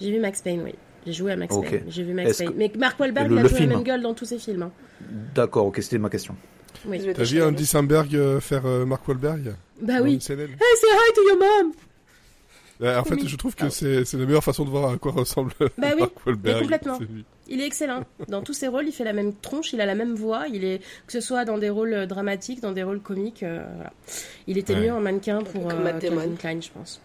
J'ai vu Max Payne, oui. J'ai joué à Max. Payne. J'ai vu Max Payne. que- Mais Mark Wahlberg, Le- il a le toujours la même gueule dans tous ses films. hein. D'accord, ok, c'était ma question. Oui. T'as vu. Andy Samberg euh, faire euh, Mark Wahlberg Bah oui. Hey, say hi to your mom! Euh, En fait, Oui. je trouve que c'est c'est la meilleure façon de voir à quoi ressemble Bah oui, Mark Wahlberg. mais complètement. Il est excellent. Dans tous ses rôles, il fait la même tronche, il a la même voix, il est que ce soit dans des rôles euh, dramatiques, dans des rôles comiques. euh, voilà. Il était Ouais. mieux en mannequin pour euh. Calvin Klein, je pense.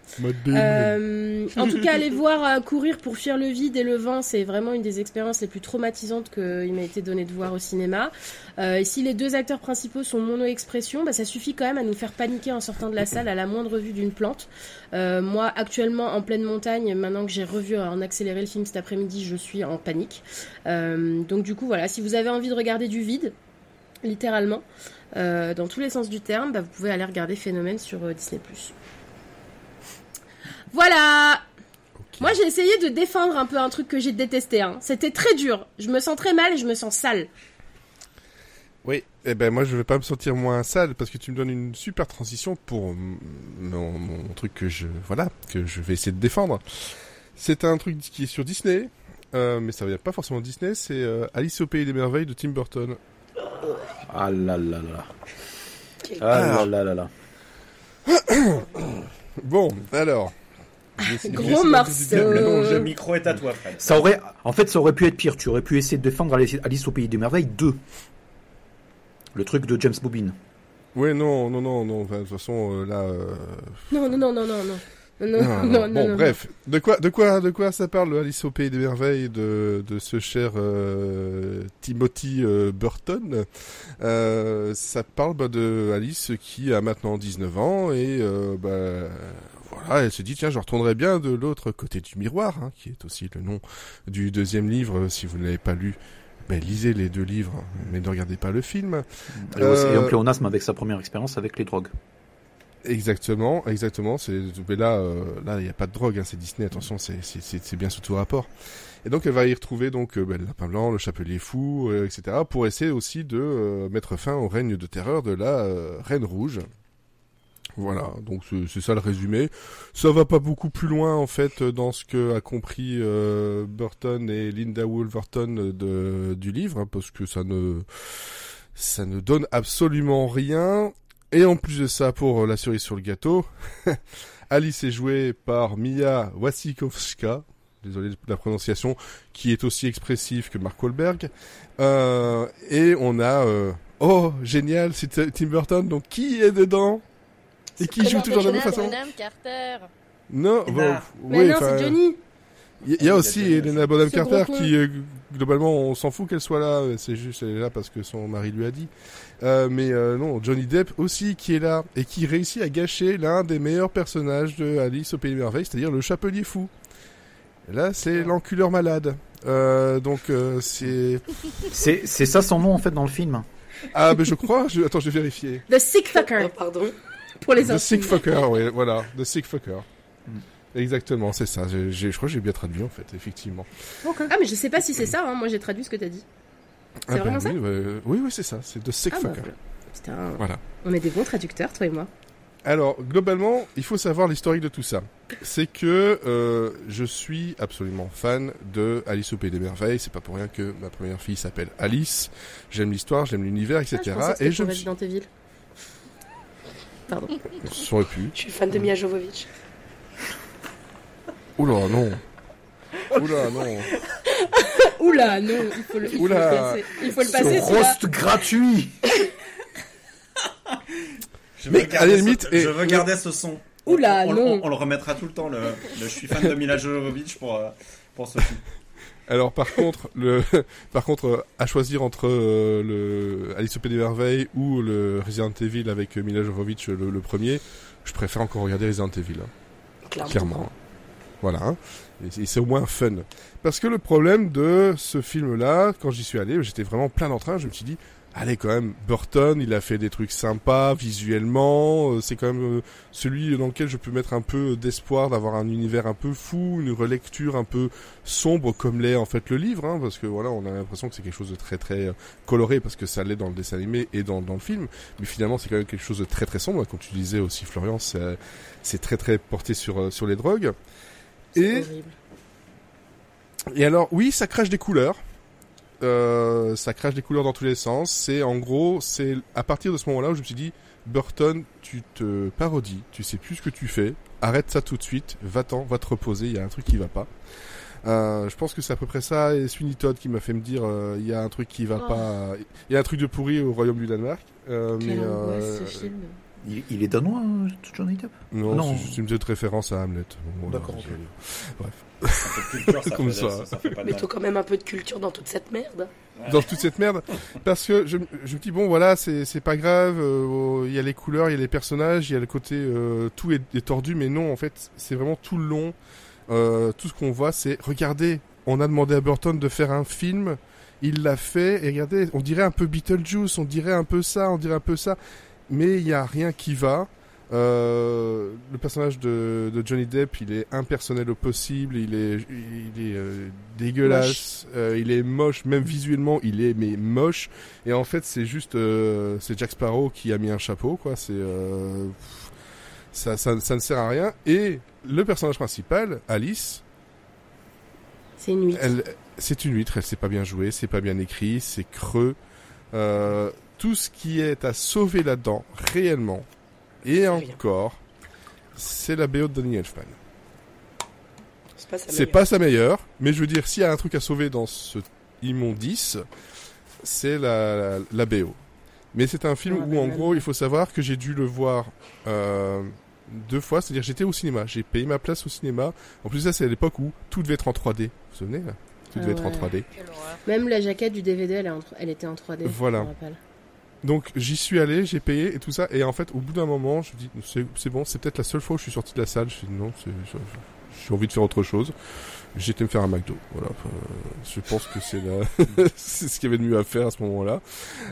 Euh, en tout cas, aller voir euh, courir pour fuir le vide et le vent, c'est vraiment une des expériences les plus traumatisantes qu'il m'a été donné de voir au cinéma. Euh, et si les deux acteurs principaux sont mono-expression, bah, ça suffit quand même à nous faire paniquer en sortant de la salle à la moindre vue d'une plante. Euh, moi, actuellement, en pleine montagne, maintenant que j'ai revu en accéléré le film cet après-midi, je suis en panique. Euh, donc du coup, voilà, si vous avez envie de regarder du vide, littéralement, euh, dans tous les sens du terme, bah, vous pouvez aller regarder Phénomène sur euh, Disney+. Voilà. Moi, j'ai essayé de défendre un peu un truc que j'ai détesté. Hein. C'était très dur. Je me sens très mal et je me sens sale. Oui, eh ben moi je vais pas me sentir moins sale parce que tu me donnes une super transition pour mon, mon truc que je voilà que je vais essayer de défendre. C'est un truc qui est sur Disney, euh, mais ça vient pas forcément de Disney. C'est euh, Alice au pays des merveilles de Tim Burton. Ah là là là Ah là là là là. Bon, alors Gros morceau. Le micro est à toi, Fred. Ça aurait, en fait, ça aurait pu être pire. Tu aurais pu essayer de défendre Alice au pays des merveilles 2. Le truc de James Bobin. Ouais, non, non, non, non. enfin, de toute façon, euh, là. euh, Non, non, non, non, non, non. Non, non, non, non, bon, non. bref, de quoi, de quoi, de quoi ça parle Alice au pays des merveilles de, de ce cher euh, Timothy euh, Burton? Euh, Ça parle bah, de Alice qui a maintenant 19 ans et euh, bah, voilà, elle se dit tiens, je retournerai bien de l'autre côté du miroir, hein, qui est aussi le nom du deuxième livre. Si vous ne l'avez pas lu, ben, lisez les deux livres, mais ne regardez pas le film. Et aussi- Euh, et un pléonasme avec sa première expérience avec les drogues. Exactement, exactement. C'est là, euh, là, il n'y a pas de drogue. Hein, c'est Disney. Attention, c'est bien sous tout rapport. Et donc, elle va y retrouver donc euh, ben, le lapin blanc, le chapelier fou, euh, etc. Pour essayer aussi de euh, mettre fin au règne de terreur de la euh, Reine Rouge. Voilà, donc c'est ça le résumé. Ça va pas beaucoup plus loin en fait dans ce que a compris Burton et Linda Wolverton de, du livre, hein, parce que ça ne ça ne donne absolument rien. Et en plus de ça, pour euh, la cerise sur le gâteau, Alice est jouée par Mia Wasikowska, désolé de la prononciation, qui est aussi expressif que Mark Wahlberg. Euh, et on a, euh, oh génial, c'est Tim Burton, donc qui est dedans? Et qui joue toujours de la même façon? Madame Carter. Non, bon, Mais oui, non, c'est Johnny. Il y, il y a aussi Elena Bonham Carter qui, euh, globalement, on s'en fout qu'elle soit là. euh, C'est juste, elle est là parce que son mari lui a dit. Euh, mais euh, non, Johnny Depp aussi qui est là et qui réussit à gâcher l'un des meilleurs personnages de Alice au Pays des Merveilles, c'est-à-dire le chapelier fou. Et là, c'est l'enculeur malade. Euh, donc euh, c'est C'est c'est ça son nom en fait dans le film. ah ben je crois. Je... Attends, je vais vérifier. The Sick Fucker. Oh, pardon. Pour les The intimes. Sick Fucker, oui, voilà, The Sick Fucker. Exactement, c'est ça. Je crois que j'ai bien traduit en fait, effectivement. Ah, mais je sais pas si c'est ça, hein. moi j'ai traduit ce que t'as dit. C'est Ah vraiment ben ça oui, oui, oui, c'est ça. C'est The Sick Ah, bah, voilà. Putain, Voilà. on est des bons traducteurs, toi et moi. Alors, globalement, il faut savoir l'historique de tout ça. C'est que euh, je suis absolument fan de Alice au Pays des Merveilles. C'est pas pour rien que ma première fille s'appelle Alice. J'aime l'histoire, j'aime l'univers, etc. Ah, je et je suis... Pardon. Je suis fan de Mia Jovovich. Oula, non. Oula, non. Oula, non, il faut le, il faut le passer. Il faut le Ce passer, roast gratuit. Je Mais, à la ce- limite, je et- veux garder ce son. Oula, on, on- non. on le remettra tout le temps. Le, le je suis fan de Mila Jovovich pour euh, pour Sophie. Alors par contre, le, par contre, à choisir entre euh, le Alice au Pays des Merveilles ou le Resident Evil avec Mila Jovovich, le, le premier, je préfère encore regarder Resident Evil. hein. Clairement. clairement. Voilà. hein. Et, c'est au moins fun. Parce que le problème de ce film-là, quand j'y suis allé, j'étais vraiment plein d'entrain. Je me suis dit, allez quand même, Burton, il a fait des trucs sympas visuellement. euh, C'est quand même euh, celui dans lequel je peux mettre un peu d'espoir d'avoir un univers un peu fou, une relecture un peu sombre comme l'est en fait le livre. hein, parce que voilà, on a l'impression que c'est quelque chose de très très euh, coloré parce que ça l'est dans le dessin animé et dans, dans le film. Mais finalement, c'est quand même quelque chose de très très sombre. Comme tu disais aussi, Florian, c'est très très porté sur, sur les drogues. Et, horrible. et alors, oui, ça crache des couleurs. Euh, ça crache des couleurs dans tous les sens. C'est en gros, c'est à partir de ce moment-là où je me suis dit, Burton, tu te parodies, tu sais plus ce que tu fais, arrête ça tout de suite, va-t'en, va te reposer, il y a un truc qui va pas. Euh, je pense que c'est à peu près ça et Sweeney Todd qui m'a fait me dire euh, il y a un truc qui va Oh. pas il y a un truc de pourri au royaume du Danemark euh, mais angoisse, euh, ce film. Il, il est danois, hein, Johnny Depp. non, Non. c'est une petite référence à Hamlet voilà, D'accord, c'est- Un peu de culture, ça Comme fait, ça. ça fait pas de mal. Mettons quand même un peu de culture dans toute cette merde. dans toute cette merde parce que je, je me dis bon voilà c'est c'est pas grave euh, il y a les couleurs il y a les personnages il y a le côté euh, tout est, est tordu mais non en fait c'est vraiment tout le long euh, tout ce qu'on voit c'est regardez on a demandé à Burton de faire un film il l'a fait et regardez on dirait un peu Beetlejuice on dirait un peu ça on dirait un peu ça mais il y a rien qui va euh, le personnage de, de Johnny Depp, il est impersonnel au possible, il est, il est euh, dégueulasse, euh, il est moche, même visuellement, il est mais moche. Et en fait, c'est juste, c'est Jack Sparrow qui a mis un chapeau, quoi. C'est ça, ça, ça ne sert à rien. Et le personnage principal, Alice, C'est une elle, c'est une huître, elle sait pas bien jouer, c'est pas bien écrit, c'est creux. Tout ce qui est à sauver là-dedans, réellement, et encore, c'est la BO de Danny Elfman. pas sa C'est meilleure. pas sa meilleure, mais je veux dire, s'il y a un truc à sauver dans ce immondice, c'est la, la BO. Mais c'est un film Ah, où, en même. gros, il faut savoir que j'ai dû le voir euh, deux fois. C'est-à-dire, j'étais au cinéma, j'ai payé ma place au cinéma. En plus, ça, c'est à l'époque où tout devait être en 3D. Vous vous souvenez là? Tout Ah devait être en ouais. 3D. Même la jaquette du DVD, elle, est en- elle était en 3D. Voilà. je me rappelle. Donc j'y suis allé, j'ai payé et tout ça. Et en fait, au bout d'un moment, je me dis, c'est, bon, c'est peut-être la seule fois où je suis sorti de la salle. Je me suis dit, non, j'ai envie de faire autre chose. J'ai été me faire un McDo. Voilà. Euh, je pense que c'est la... c'est ce qu'il y avait de mieux à faire à ce moment-là.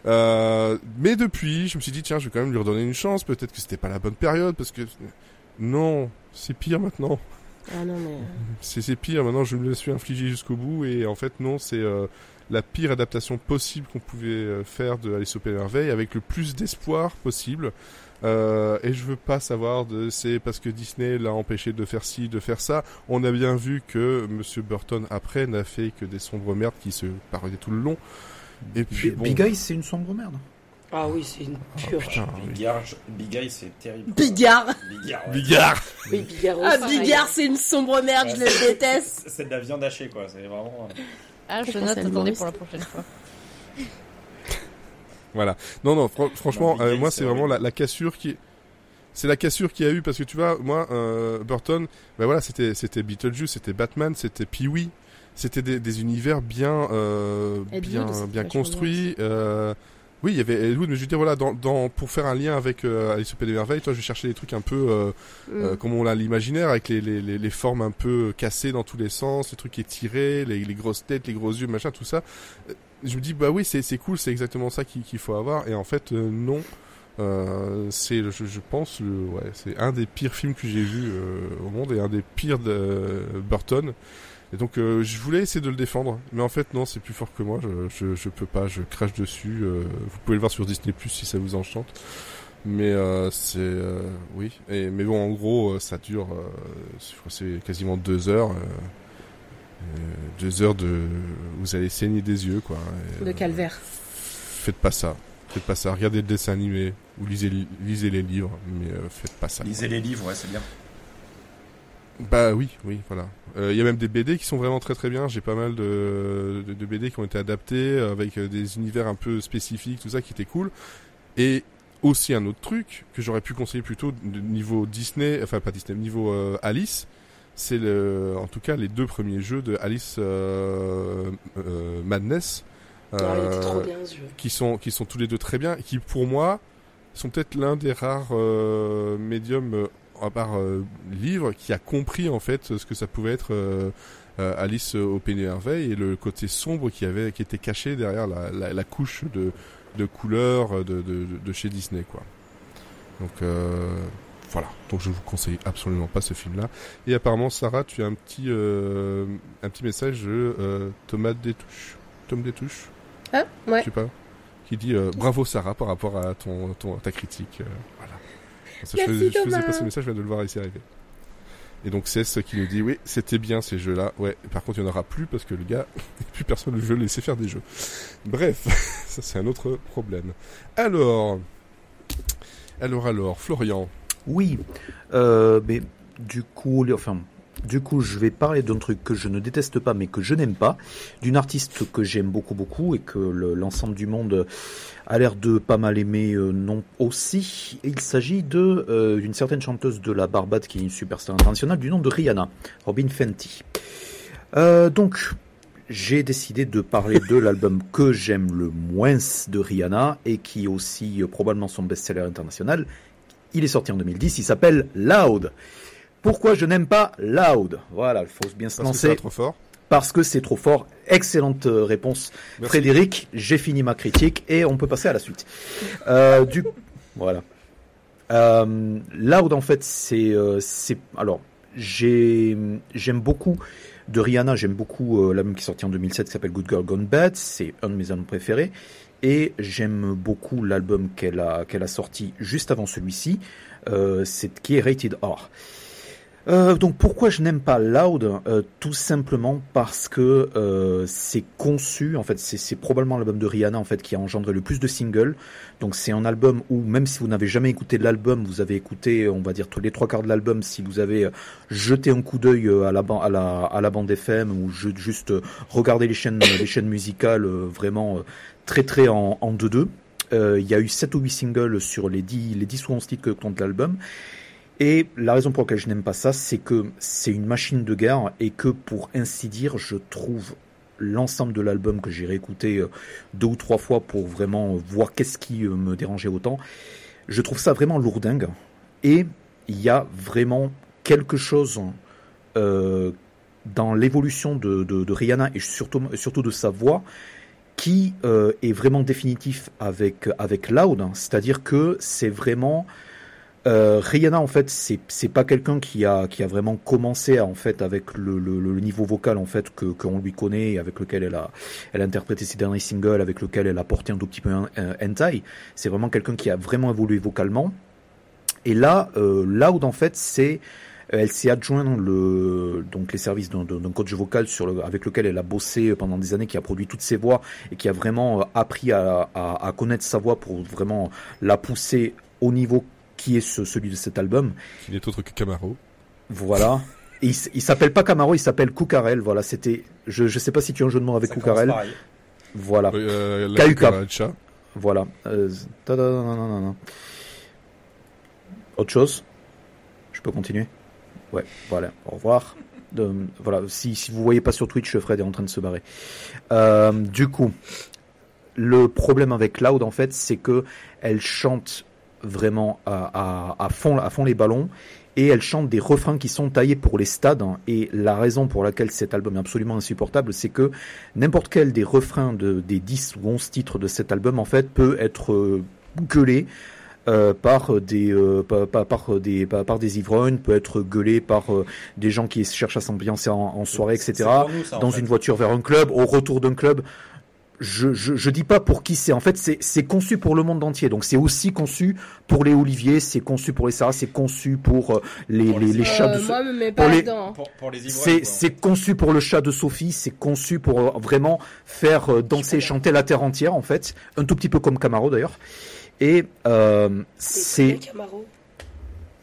Euh, mais depuis, je me suis dit, tiens, je vais quand même lui redonner une chance. Peut-être que c'était pas la bonne période parce que non, c'est pire maintenant. Ah non, mais. C'est, c'est pire. Maintenant, je me le suis infligé jusqu'au bout. Et en fait, non, c'est euh, la pire adaptation possible qu'on pouvait euh, faire de Alice au Pays des Merveilles avec le plus d'espoir possible. Euh, et je veux pas savoir de c'est parce que Disney l'a empêché de faire ci, de faire ça. On a bien vu que Monsieur Burton après n'a fait que des sombres merdes qui se parlaient tout le long. Et puis Big bon, Big Eye, c'est une sombre merde. Ah oui, c'est une Ah, putain, oui. Bigard, Big Eye, c'est terrible. Bigard Bigard. ouais. Bigard. Oui, Bigard Ah. Bigard, c'est une sombre merde, je le déteste C'est de la viande hachée, quoi. C'est vraiment. Ah, je note, attendez pour la prochaine fois. Voilà. Non, non, fran- franchement, euh, moi, c'est vraiment la, la cassure qui. C'est la cassure qu'il y a eu parce que tu vois, moi, euh, Burton, ben voilà, c'était c'était Beetlejuice, c'était Batman, c'était Pee-wee, c'était des, des univers bien euh, bien bien construits. Euh, oui, il y avait Ed Wood, mais je veux dire voilà, dans, dans pour faire un lien avec euh, Alice au Pays des merveilles, toi, je vais chercher des trucs un peu euh, euh, Mm. comme on l'a l'imaginaire, avec les, les, les, les formes un peu cassées dans tous les sens, les trucs étirés, les, les grosses têtes, les gros yeux, machin, tout ça. Euh, Je me dis bah oui, c'est c'est cool, c'est exactement ça qu'il faut avoir, et en fait euh, non. Euh, c'est, je, je pense, le, ouais, c'est un des pires films que j'ai vu euh, au monde et un des pires de euh, Burton. Et donc, euh, je voulais essayer de le défendre, mais en fait, non, c'est plus fort que moi. Je, je, je peux pas, je crache dessus. euh, vous pouvez le voir sur Disney Plus si ça vous enchante. Mais euh, c'est, euh, oui. Et mais bon, en gros, ça dure, euh, je crois que c'est quasiment deux heures. deux heures de, vous allez saigner des yeux, quoi. Et, De euh, calvaire. Faites pas ça. Faites pas ça. Regardez le dessin animé ou lisez, lisez les livres, mais euh, faites pas ça. Lisez les livres, ouais, c'est bien. Bah oui, oui, voilà. Euh, Il y a même des BD qui sont vraiment très très bien. J'ai pas mal de, de, de BD qui ont été adaptés euh, avec euh, des univers un peu spécifiques, tout ça qui était cool. Et aussi un autre truc que j'aurais pu conseiller plutôt niveau Disney, enfin pas Disney, niveau euh, Alice, c'est le, en tout cas les deux premiers jeux de Alice euh, euh, Madness. Ah, il était Euh, trop bien ce jeu. qui sont qui sont tous les deux très bien et qui pour moi sont peut-être l'un des rares euh, médiums euh, à part euh, livre qui a compris en fait ce que ça pouvait être euh, euh, Alice au Pays des Merveilles et le côté sombre qui avait qui était caché derrière la, la, la couche de de couleurs de, de, de, chez Disney quoi. Donc euh, voilà, donc je vous conseille absolument pas ce film-là. Et apparemment, Sarah, tu as un petit, euh, un petit message de euh, Thomas Détouche. Tom Détouche Ah, ouais. je sais pas, qui dit euh, bravo Sarah par rapport à ton, ton ta critique. Je, faisais- je faisais Thomas. pas ce message, je viens de le voir ici arriver. Et donc c'est ce qui nous dit oui, c'était bien ces jeux-là. Ouais, par contre il n'y en aura plus parce que le gars, plus personne ne veut le laisser faire des jeux. Bref, ça c'est un autre problème. Alors, alors alors, Florian. Oui, euh, mais du coup, enfin, du coup, je vais parler d'un truc que je ne déteste pas, mais que je n'aime pas, d'une artiste que j'aime beaucoup, beaucoup, et que le- l'ensemble du monde a l'air de pas mal aimer, euh, non aussi. Il s'agit de euh, d'une certaine chanteuse de la Barbade qui est une superstar internationale du nom de Rihanna, Robin Fenty. Euh, donc, j'ai décidé de parler de l'album que j'aime le moins de Rihanna et qui est aussi probablement son best-seller international. Il est sorti en 2010, il s'appelle Loud. Pourquoi je n'aime pas Loud? Voilà, il faut bien se Parce que c'est lancer trop fort. parce que c'est trop fort. Excellente euh, réponse, Merci. Frédéric. J'ai fini ma critique et on peut passer à la suite. Euh, du voilà. Euh, Loud en fait c'est euh, c'est alors j'ai j'aime beaucoup de Rihanna j'aime beaucoup euh, l'album qui est sorti en 2007 qui s'appelle Good Girl Gone Bad c'est un de mes albums préférés et j'aime beaucoup l'album qu'elle a qu'elle a sorti juste avant celui-ci euh, c'est qui est Rated R Euh, donc pourquoi je n'aime pas Loud Euh, Tout simplement parce que euh, c'est conçu, en fait, c'est probablement l'album de Rihanna en fait qui a engendré le plus de singles. Donc c'est un album où même si vous n'avez jamais écouté l'album, vous avez écouté, on va dire les trois quarts de l'album. Si vous avez euh, jeté un coup d'œil euh, à la à la à la bande FM ou ju- juste regarder les chaînes les chaînes musicales, vraiment très très en en deux deux. Euh, Il y a eu 7 ou 8 singles sur les 10, les 10 ou 11 titres que compte l'album. Et la raison pour laquelle je n'aime pas ça, c'est que c'est une machine de guerre et que pour ainsi dire, je trouve l'ensemble de l'album que j'ai réécouté euh, deux ou trois fois pour vraiment voir qu'est-ce qui euh, me dérangeait autant. Je trouve ça vraiment lourdingue. Et il y a vraiment quelque chose euh, dans l'évolution de, Rihanna et surtout, de sa voix qui est vraiment définitif avec, avec Loud. C'est-à-dire que c'est vraiment... Euh, Rihanna en fait c'est pas quelqu'un qui a qui a vraiment commencé en fait avec le, le, niveau vocal en fait que qu'on lui connaît avec lequel elle a elle a interprété ses derniers singles avec lequel elle a porté un tout petit peu un, un hentai. C'est vraiment quelqu'un qui a vraiment évolué vocalement. Et là euh, Loud en fait c'est elle s'est adjoint le donc les services d'un coach vocal sur avec lequel elle a bossé pendant des années qui a produit toutes ses voix et qui a vraiment euh, appris à, à connaître sa voix pour vraiment la pousser au niveau qui est ce- celui de cet album. Qui n'est autre que Camaro. Voilà. Et il, il s'appelle pas Camaro, il s'appelle Koukarel. Voilà, c'était. Je je sais pas si tu as un jeu de mots avec Koukarel. pareil. Voilà, Euh, la KUK. voilà. Euh. Autre chose? Je peux continuer? Ouais, voilà. Au revoir. De- voilà. Si si vous voyez pas sur Twitch, Fred est en train de se barrer. Euh, du coup, le problème avec Cloud en fait, c'est que elle chante vraiment à, à, à fond à fond les ballons et elle chante des refrains qui sont taillés pour les stades et la raison pour laquelle cet album est absolument insupportable c'est que n'importe quel des refrains de, des 10 ou 11 titres de cet album en fait peut être euh, gueulé euh, par des euh, par, des par, par des ivrognes peut être gueulé par des gens qui cherchent à s'ambiancer en, en soirée etc pour nous, ça, en dans fait. une voiture vers un club, au retour d'un club. Je, je, je dis pas pour qui c'est. En fait, c'est c'est conçu pour le monde entier. Donc, c'est aussi conçu pour les Olivier, c'est conçu pour les Sarah, c'est conçu pour euh, les, Pour les, les les chats de Euh, So- moi, me mets pour pas les- dedans. Pour, pour les ivrognes. C'est conçu pour le chat de Sophie, c'est conçu pour euh, vraiment faire danser et chanter la terre entière, en fait. Un tout petit peu comme Camaro, d'ailleurs. Et euh, c'est C'est Camaro.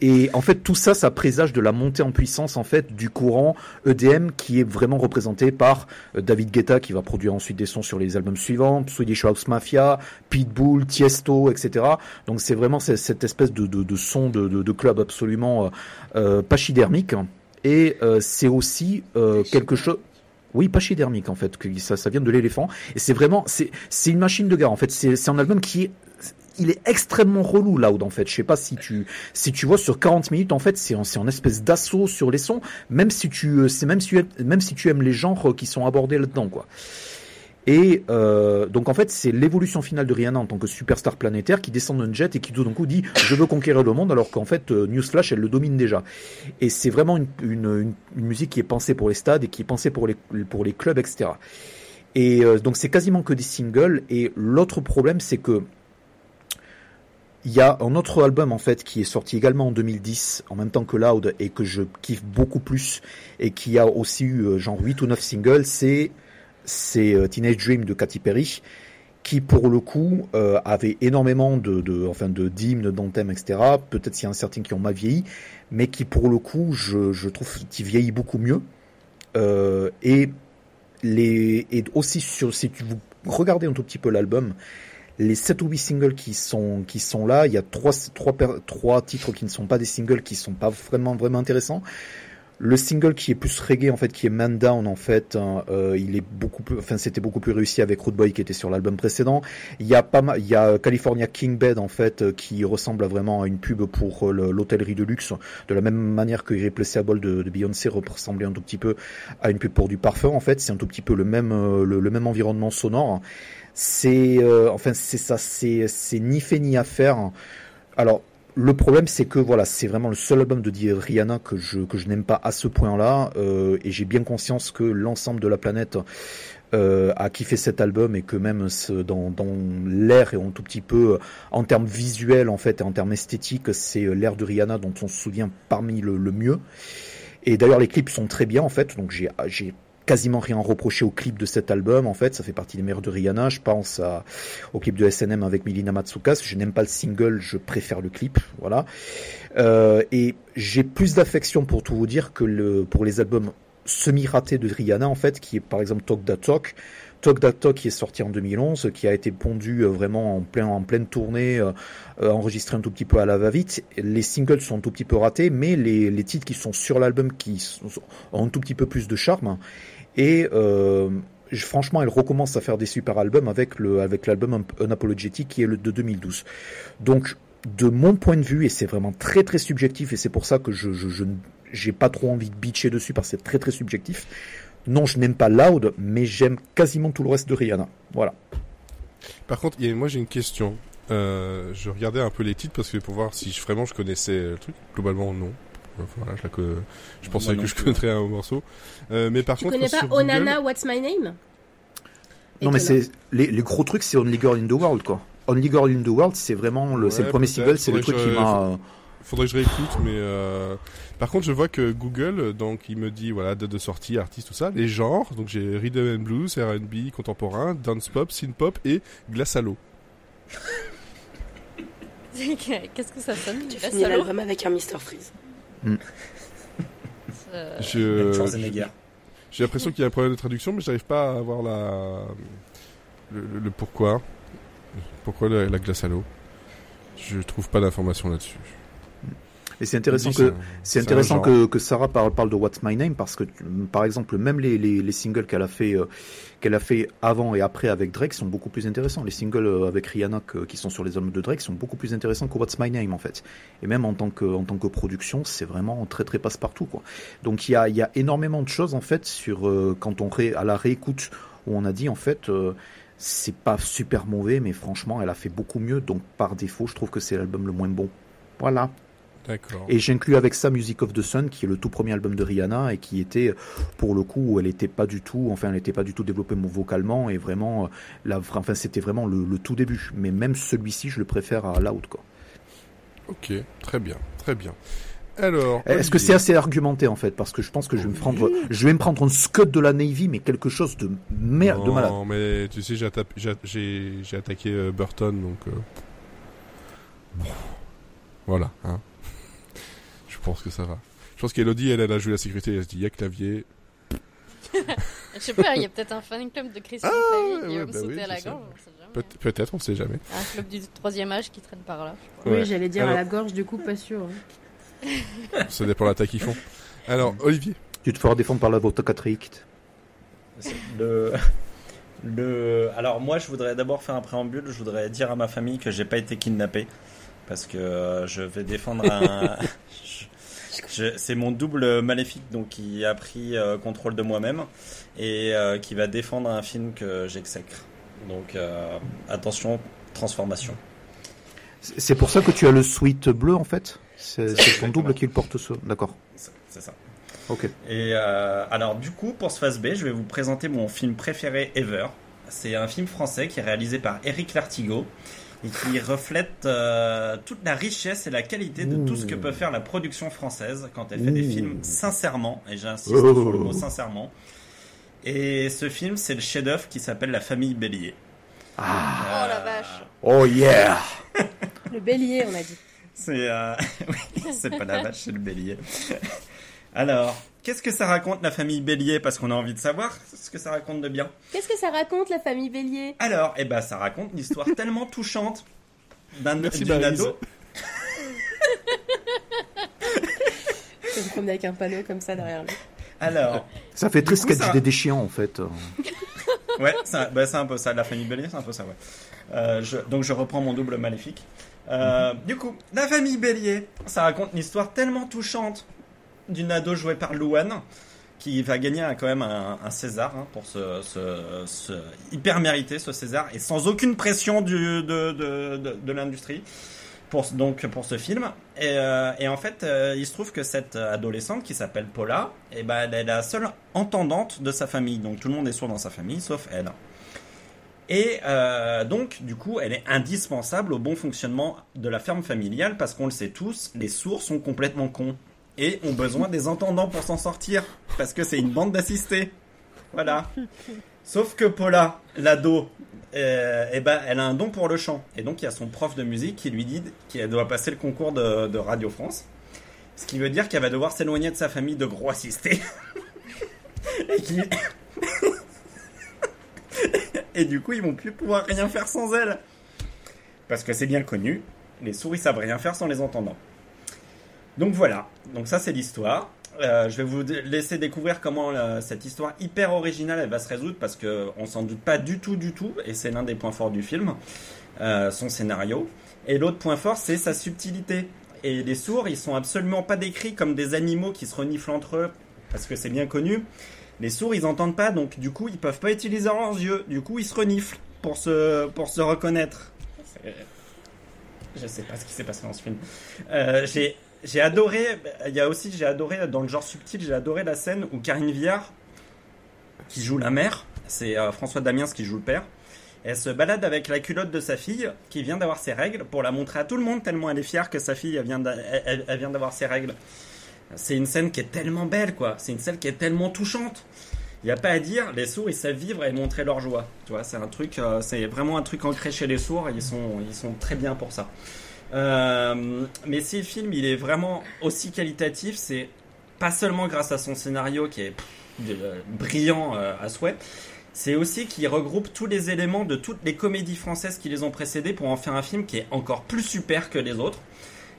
Et en fait, tout ça, ça présage de la montée en puissance en fait du courant EDM qui est vraiment représenté par euh, David Guetta qui va produire ensuite des sons sur les albums suivants, Swedish House Mafia, Pitbull, Tiesto, etc. Donc c'est vraiment ce- cette espèce de, de, de son de, de, club absolument euh, euh, pachydermique. Et euh, c'est aussi euh, quelque chose. Oui, pachydermique en fait, que ça, ça vient de l'éléphant. Et c'est vraiment, c'est, une machine de guerre en fait. C'est, c'est un album qui est, il est extrêmement relou Loud en fait. Je sais pas si tu, si tu vois sur 40 minutes en fait, c'est en, en espèce d'assaut sur les sons. Même si tu, euh, c'est même si même si tu aimes les genres qui sont abordés là-dedans quoi. Et euh, donc en fait, c'est l'évolution finale de Rihanna en tant que superstar planétaire qui descend d'un jet et qui tout d'un coup dit je veux conquérir le monde alors qu'en fait euh, Newsflash elle le domine déjà. Et c'est vraiment une, une, musique qui est pensée pour les stades et qui est pensée pour les pour les clubs etc. Et euh, donc c'est quasiment que des singles. Et l'autre problème c'est que il y a un autre album en fait qui est sorti également en 2010 en même temps que Loud et que je kiffe beaucoup plus et qui a aussi eu euh, genre 8 ou 9 singles, c'est euh, Teenage Dream de Katy Perry qui pour le coup euh, avait énormément de, de enfin de d'hymnes, d'anthèmes, etc. Peut-être s'il y en a certains qui ont mal vieilli, mais qui pour le coup je, je trouve qui vieillit beaucoup mieux. Euh, et les et aussi sur si tu vous regardez un tout petit peu l'album, les 7 ou 8 singles qui sont qui sont là, il y a trois trois per- trois titres qui ne sont pas des singles qui sont pas vraiment vraiment intéressants. Le single qui est plus reggae en fait, qui est Man Down en fait, hein, euh, il est beaucoup plus, enfin c'était beaucoup plus réussi avec Root Boy qui était sur l'album précédent. Il y a pas mal, il y a California King Bed en fait euh, qui ressemble à vraiment à une pub pour euh, le- l'hôtellerie de luxe, de la même manière que Irreplaceable de, de Beyoncé ressemblait un tout petit peu à une pub pour du parfum en fait. C'est un tout petit peu le même euh, le même environnement sonore. C'est euh, enfin c'est ça, c'est c'est ni fait ni à faire. Alors le problème, c'est que voilà, c'est vraiment le seul album de Rihanna que je que je n'aime pas à ce point-là, euh, et j'ai bien conscience que l'ensemble de la planète euh, a kiffé cet album et que même ce- dans dans l'air et un tout petit peu en termes visuels en fait et en termes esthétiques, c'est euh, l'air de Rihanna dont on se souvient parmi le, le mieux. Et d'ailleurs, les clips sont très bien en fait, donc j'ai quasiment rien reproché au clip de cet album en fait, ça fait partie des meilleurs de Rihanna. Je pense au clip de SNM avec Milina Matsukas. Je n'aime pas le single, je préfère le clip, voilà. Euh, et j'ai plus d'affection pour tout vous dire que le pour les albums semi-ratés de Rihanna en fait, qui est par exemple Talk That Talk. Talk That Talk qui est sorti en 2011, qui a été pondu euh, vraiment en plein en pleine tournée, euh, enregistré un tout petit peu à la va-vite. Les singles sont un tout petit peu ratés, mais les, les titres qui sont sur l'album qui ont un tout petit peu plus de charme. Et euh, franchement, elle recommence à faire des super albums avec le avec l'album Un- Unapologetic qui est le de 2012. Donc, de mon point de vue, et c'est vraiment très très subjectif, et c'est pour ça que je je j'ai pas trop envie de bitcher dessus parce que c'est très très subjectif. Non, je n'aime pas Loud, mais j'aime quasiment tout le reste de Rihanna. Voilà. Par contre, moi j'ai une question. Euh, je regardais un peu les titres parce que pour voir si vraiment je connaissais le truc. Globalement, non. Enfin, voilà, je, la co- je pensais Moi que je connaîtrais un morceau. Euh, mais par Tu contre, connais pas Google- Onana, What's My Name? Non, mais c'est les, les gros trucs, c'est Only Girl in the World, quoi. Only Girl in the World, c'est vraiment le, c'est Ouais, le premier single, c'est le faudrait truc que qui je- m'a. Faudrait que je réécoute, mais euh... par contre, je vois que Google, donc, il me dit, voilà, date de sortie, artiste, tout ça, les genres. Donc, j'ai rhythm and blues, R&B, contemporain, dance pop, synth pop et glace à l'eau. Qu'est-ce que ça sonne? Tu finis l'album avec un Mr. Freeze. Euh, Je, j'ai l'impression qu'il y a un problème de traduction, mais j'arrive pas à avoir la, le, le- le pourquoi. Pourquoi la, la glace à l'eau? Je trouve pas d'informations là-dessus. Et c'est intéressant Oui, que un- C'est un intéressant genre. que, que Sarah parle, parle de What's My Name parce que, par exemple, même les, les, les singles qu'elle a fait euh, qu'elle a fait avant et après avec Drake sont beaucoup plus intéressants. Les singles euh, avec Rihanna que- qui sont sur les albums de Drake sont beaucoup plus intéressants que What's My Name en fait. Et même en tant que en tant que production, c'est vraiment très très passe-partout quoi. Donc il y a il y a énormément de choses en fait sur euh, quand on ré, à la réécoute où on a dit en fait euh, c'est pas super mauvais mais franchement elle a fait beaucoup mieux donc par défaut je trouve que c'est l'album le moins bon. Voilà. Et j'inclus avec ça Music of the Sun, qui est le tout premier album de Rihanna et qui était, pour le coup, elle était pas du tout, enfin, elle n'était pas du tout développée vocalement et vraiment, euh, la, enfin, c'était vraiment le, le tout début. Mais même celui-ci, je le préfère à Loud, quoi. Ok, très bien, très bien. Alors, Est-ce que c'est assez argumenté, en fait? Parce que je pense que je vais me prendre, je vais me prendre un scud de la Navy, mais quelque chose de merde, de malade. Non, mais tu sais, j'ai atta- j'ai- j'ai j'ai attaqué euh, Burton, donc... euh. Voilà, hein. Je pense que ça va. Je pense qu'Elodie, elle, elle a joué la sécurité, elle se dit, il y a Clavier. Je sais pas, il y a peut-être un fan club de Christian Ah, Clavier qui ouais, va me bah sauter oui, à la gorge. on sait jamais. Peut- Peut-être, on sait jamais. Un club du troisième âge qui traîne par là. je crois. Ouais. Oui, j'allais dire Alors- à la gorge, du coup, pas sûr. Ça dépend de l'attaque qu'ils font. Alors, Olivier. Tu te feras défendre par la Votocatrique. Le... Le... Alors moi je voudrais d'abord faire un préambule, je voudrais dire à ma famille que j'ai pas été kidnappé parce que euh, je vais défendre un... C'est mon double maléfique donc qui a pris euh, contrôle de moi-même et euh, qui va défendre un film que j'exècre. Donc euh, attention, transformation. C'est pour ça que tu as le sweat bleu, en fait? C'est ton double qui le porte ce, d'accord. C'est ça. Ok. Et alors du coup, pour ce phase B, je vais vous présenter mon film préféré ever. C'est un film français qui est réalisé par Eric Lartigot et qui reflète euh, toute la richesse et la qualité de tout ce que peut faire la production française quand elle fait des films sincèrement, et j'insiste Oh. sur le mot sincèrement. Et ce film, c'est le chef-d'œuvre qui s'appelle La Famille Bélier. Ah. Oh la vache. Oh yeah! Le bélier, on a dit. C'est euh... oui, c'est pas la vache, c'est le bélier. Alors, qu'est-ce que ça raconte la famille Bélier Parce qu'on a envie de savoir ce que ça raconte de bien. Qu'est-ce que ça raconte, la famille bélier? Alors, eh ben, ça raconte une histoire tellement touchante d'un ado. Je me promener avec un panneau comme ça derrière lui. Alors, Ça fait très sketch ça- des déchiants, en fait. ouais, c'est un, bah, c'est un peu ça. La famille Bélier, c'est un peu ça, ouais. Euh, je- donc, je reprends mon double maléfique. Euh, Du coup, la famille Bélier, ça raconte une histoire tellement touchante d'une ado jouée par Louane qui va gagner quand même un, César hein, pour ce, ce- ce- hyper mérité ce César et sans aucune pression de, de, de, l'industrie. pour donc pour ce film. Et, euh, en fait, euh, il se trouve que cette adolescente qui s'appelle Paula, et ben, elle est la seule entendante de sa famille. Donc tout le monde est sourd dans sa famille, sauf elle. Et euh, donc, du coup, elle est indispensable au bon fonctionnement de la ferme familiale parce qu'on le sait tous, les sourds sont complètement cons et ont besoin des entendants pour s'en sortir parce que c'est une bande d'assistés. Voilà. Sauf que Paula, l'ado, euh, eh ben, elle a un don pour le chant. Et donc, il y a son prof de musique qui lui dit qu'elle doit passer le concours de, Radio France. Ce qui veut dire qu'elle va devoir s'éloigner de sa famille de gros assistés. et, qui- et du coup, ils vont plus pouvoir rien faire sans elle. Parce que c'est bien connu, les souris savent rien faire sans les entendants. Donc voilà, donc ça c'est l'histoire. Euh, je vais vous laisser découvrir comment euh, cette histoire hyper originale elle va se résoudre parce que on s'en doute pas du tout du tout et c'est l'un des points forts du film, euh, son scénario. Et l'autre point fort c'est sa subtilité. Et les sourds ils sont absolument pas décrits comme des animaux qui se reniflent entre eux parce que c'est bien connu. Les sourds ils entendent pas donc du coup ils peuvent pas utiliser leurs yeux. Du coup ils se reniflent pour se pour se reconnaître. C'est- Je sais pas ce qui s'est passé dans ce film. Euh, j'ai j'ai adoré, il y a aussi, j'ai adoré dans le genre subtil, j'ai adoré la scène où Karine Viard, qui joue la mère, c'est euh, François Damiens qui joue le père, elle se balade avec la culotte de sa fille qui vient d'avoir ses règles pour la montrer à tout le monde tellement elle est fière que sa fille elle vient d'avoir ses règles. C'est une scène qui est tellement belle quoi, c'est une scène qui est tellement touchante. Il n'y a pas à dire, les sourds ils savent vivre et montrer leur joie. Tu vois, c'est un truc, euh, c'est vraiment un truc ancré chez les sourds. Ils sont, ils sont très bien pour ça. Euh, mais si le film il est vraiment aussi qualitatif, c'est pas seulement grâce à son scénario qui est brillant euh, à souhait, c'est aussi qu'il regroupe tous les éléments de toutes les comédies françaises qui les ont précédées pour en faire un film qui est encore plus super que les autres.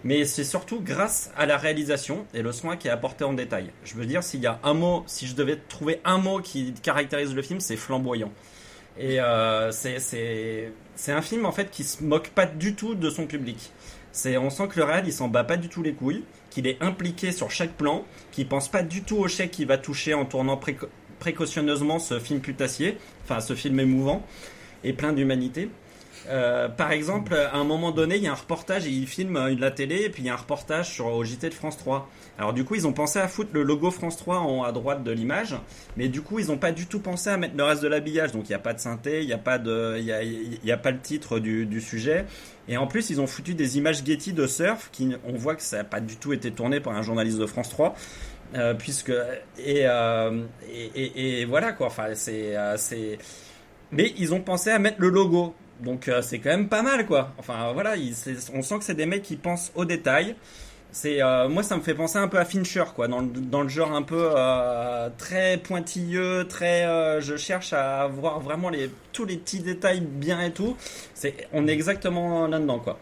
Mais c'est surtout grâce à la réalisation et le soin qui est apporté en détail. Je veux dire, s'il y a un mot, si je devais trouver un mot qui caractérise le film, c'est flamboyant. Et euh, c'est- un film en fait qui se moque pas du tout de son public. On sent que le réal il s'en bat pas du tout les couilles, qu'il est impliqué sur chaque plan, qu'il pense pas du tout au chèque qu'il va toucher en tournant précautionneusement ce film putassier, enfin ce film émouvant et plein d'humanité. Euh, par exemple, à un moment donné, il y a un reportage, et il filme euh, la télé, et puis il y a un reportage sur au de France 3. Alors du coup, ils ont pensé à foutre le logo France 3 en à droite de l'image, mais du coup, ils n'ont pas du tout pensé à mettre le reste de l'habillage. Donc il n'y a pas de synthé, il n'y a pas de, y a, y a pas le titre du, du sujet. Et en plus, ils ont foutu des images Getty de surf, qui on voit que ça n'a pas du tout été tourné par un journaliste de France 3. Euh, puisque et, euh, et, et- voilà quoi enfin c'est euh, c'est mais ils ont pensé à mettre le logo donc euh, c'est quand même pas mal quoi enfin voilà on sent que c'est des mecs qui pensent aux détails c'est euh, moi ça me fait penser un peu à Fincher quoi dans le, dans le genre un peu euh, très pointilleux très euh, je cherche à voir vraiment les tous les petits détails bien et tout c'est on est exactement là dedans quoi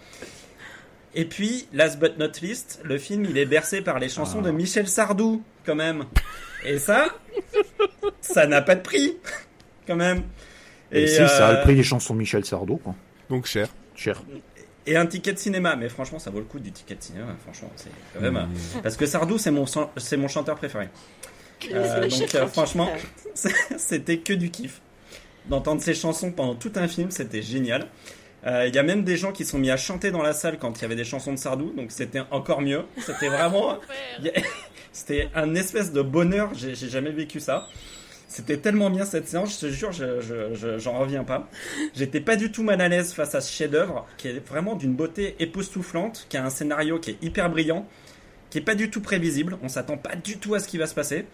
et puis, last but not least, le film il est bercé par les chansons de Michel Sardou, quand même. Et ça, ça n'a pas de prix, quand même. Et, si, ça a le prix des chansons de Michel Sardou, quoi. Donc cher. Cher. Et un ticket de cinéma, mais franchement, ça vaut le coup du ticket de cinéma. Franchement, c'est quand même. Mmh. Parce que Sardou, c'est mon c'est mon chanteur préféré. Euh, donc, euh, franchement, c'était que du kiff. D'entendre ses chansons pendant tout un film, c'était génial. Euh, Il y a même des gens qui sont mis à chanter dans la salle quand il y avait des chansons de Sardou, donc c'était encore mieux. C'était vraiment, c'était un espèce de bonheur. J'ai j'ai jamais vécu ça. C'était tellement bien cette séance, je te jure, je- je- je- j'en reviens pas. J'étais pas du tout mal à l'aise face à ce chef-d'œuvre qui est vraiment d'une beauté époustouflante, qui a un scénario qui est hyper brillant, qui est pas du tout prévisible. On s'attend pas du tout à ce qui va se passer.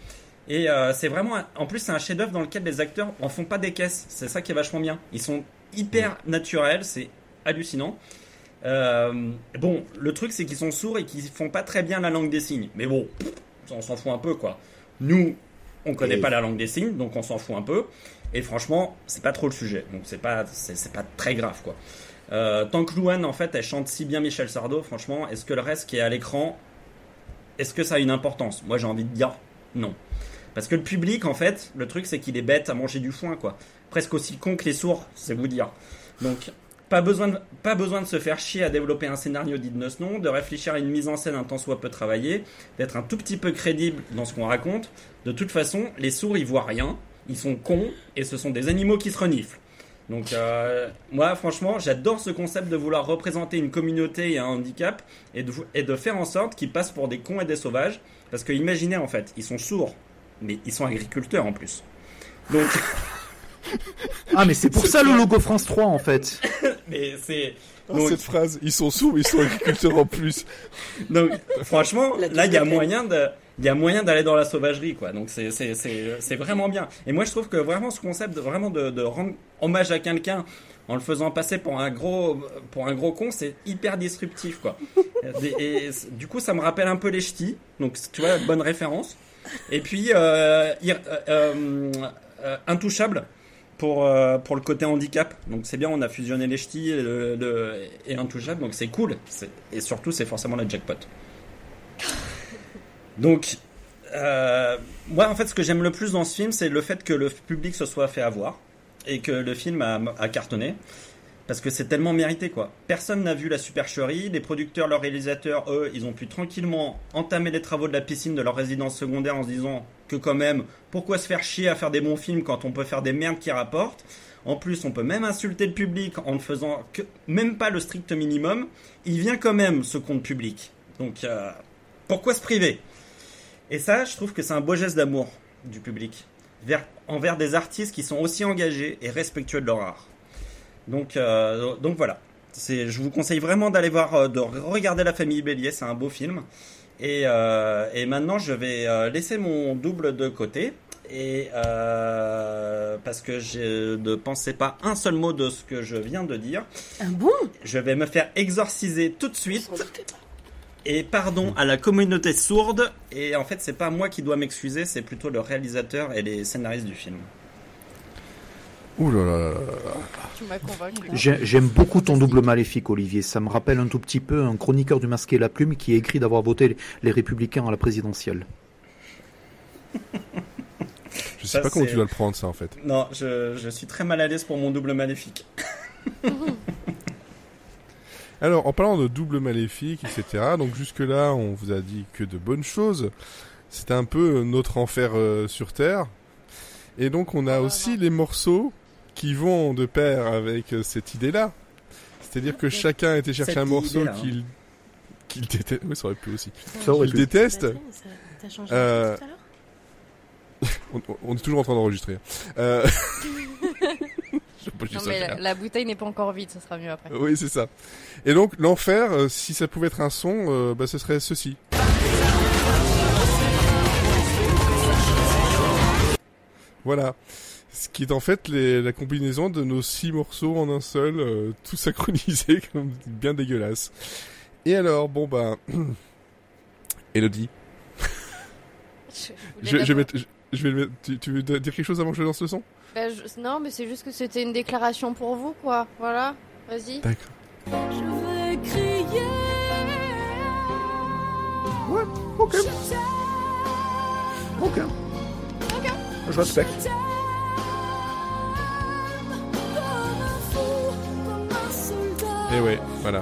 Et euh, c'est vraiment, un- en plus, c'est un chef-d'œuvre dans lequel les acteurs en font pas des caisses. C'est ça qui est vachement bien. Ils sont hyper naturels, c'est hallucinant. Euh, bon, le truc c'est qu'ils sont sourds et qu'ils font pas très bien la langue des signes. Mais bon, on s'en fout un peu quoi. Nous, on connaît Et- pas la langue des signes, donc on s'en fout un peu. Et franchement, c'est pas trop le sujet. Donc c'est pas, c'est c'est pas très grave quoi. Euh, tant que Louane en fait, elle chante si bien Michel Sardou, franchement, est-ce que le reste qui est à l'écran, est-ce que ça a une importance? Moi j'ai envie de dire non. Parce que le public, en fait, le truc, c'est qu'il est bête à manger du foin, quoi. Presque aussi con que les sourds, c'est vous dire. Donc, pas besoin, de, pas besoin de se faire chier à développer un scénario digne de ce nom, de réfléchir à une mise en scène un tant soit peu travaillée, d'être un tout petit peu crédible dans ce qu'on raconte. De toute façon, les sourds, ils voient rien, ils sont cons, et ce sont des animaux qui se reniflent. Donc euh, moi franchement j'adore ce concept de vouloir représenter une communauté et un handicap et de, et de faire en sorte qu'ils passent pour des cons et des sauvages. Parce que imaginez en fait, ils sont sourds, mais ils sont agriculteurs en plus. Donc, Ah, mais c'est pour ça le logo France 3 en fait. mais c'est... Donc, cette phrase, ils sont sourds, mais ils sont agriculteurs en plus. donc franchement, là il y a moyen de... Il y a moyen d'aller dans la sauvagerie, quoi. Donc c'est c'est c'est c'est vraiment bien. Et moi je trouve que vraiment ce concept de, vraiment de, de rendre hommage à quelqu'un en le faisant passer pour un gros pour un gros con, c'est hyper disruptif, quoi. et, du coup ça me rappelle un peu les ch'tis. Donc tu vois bonne référence. Et puis euh, ir- euh, euh, euh, intouchable pour euh, pour le côté handicap. Donc c'est bien, on a fusionné les ch'tis et, le, le- et intouchable, donc c'est cool. Et surtout c'est forcément la jackpot. Donc, euh, moi, en fait, ce que j'aime le plus dans ce film, c'est le fait que le public se soit fait avoir et que le film a, a cartonné. Parce que c'est tellement mérité, quoi. Personne n'a vu la supercherie. Les producteurs, leurs réalisateurs, eux, ils ont pu tranquillement entamer les travaux de la piscine de leur résidence secondaire en se disant que, quand même, pourquoi se faire chier à faire des bons films quand on peut faire des merdes qui rapportent? En plus, on peut même insulter le public en ne faisant même pas le strict minimum. Il vient quand même, ce compte public. Donc, euh, pourquoi se priver? Et ça, je trouve que c'est un beau geste d'amour du public vers, envers des artistes qui sont aussi engagés et respectueux de leur art. Donc, euh, donc voilà. Je vous conseille vraiment d'aller voir, euh, de regarder La Famille Bélier, c'est un beau film. Et, euh, et maintenant, je vais laisser mon double de côté. Et euh, parce que je ne pensais pas un seul mot de ce que je viens de dire, Un bon? Je vais me faire exorciser tout de suite. Et pardon à la communauté sourde. Et en fait, c'est pas moi qui dois m'excuser, c'est plutôt le réalisateur et les scénaristes du film. Ouh là là là. J'ai- J'aime beaucoup ton double maléfique, Olivier. Ça me rappelle un tout petit peu un chroniqueur du Masqué et la Plume qui a écrit d'avoir voté les- Républicains à la présidentielle. Je sais Ça, pas comment tu dois le prendre, ça, en fait. Non, je, je suis très mal à l'aise pour mon double maléfique. Alors, en parlant de double maléfique, etc., donc jusque-là, on vous a dit que de bonnes choses. C'était un peu notre enfer euh, sur Terre. Et donc, on a Oh, aussi non. les morceaux qui vont de pair avec euh, cette idée-là. C'est-à-dire que chacun était chercher un morceau hein. qu'il qu'il déteste. Oui, ça aurait pu aussi. Ça aurait pu. déteste. T'as changé Euh, tout à l'heure On, on est toujours en train d'enregistrer. Euh... Je dis Non mais la bouteille n'est pas encore vide, ça sera mieux après. Oui, c'est ça. Et donc, l'enfer, euh, si ça pouvait être un son, euh, bah, ce serait ceci. Voilà. Ce qui est en fait les- la combinaison de nos six morceaux en un seul, euh, tout synchronisé, comme bien dégueulasse. Et alors, bon bah... Elodie, Je, je, voulais je vais mettre- je- je vais le mettre- tu, tu veux dire quelque chose avant que je lance le son? Bah, je- Non, mais c'est juste que c'était une déclaration pour vous, quoi. Voilà, vas-y. D'accord. Je vais crier. Ouais, ok. Ok. Je respecte. Et ouais, voilà.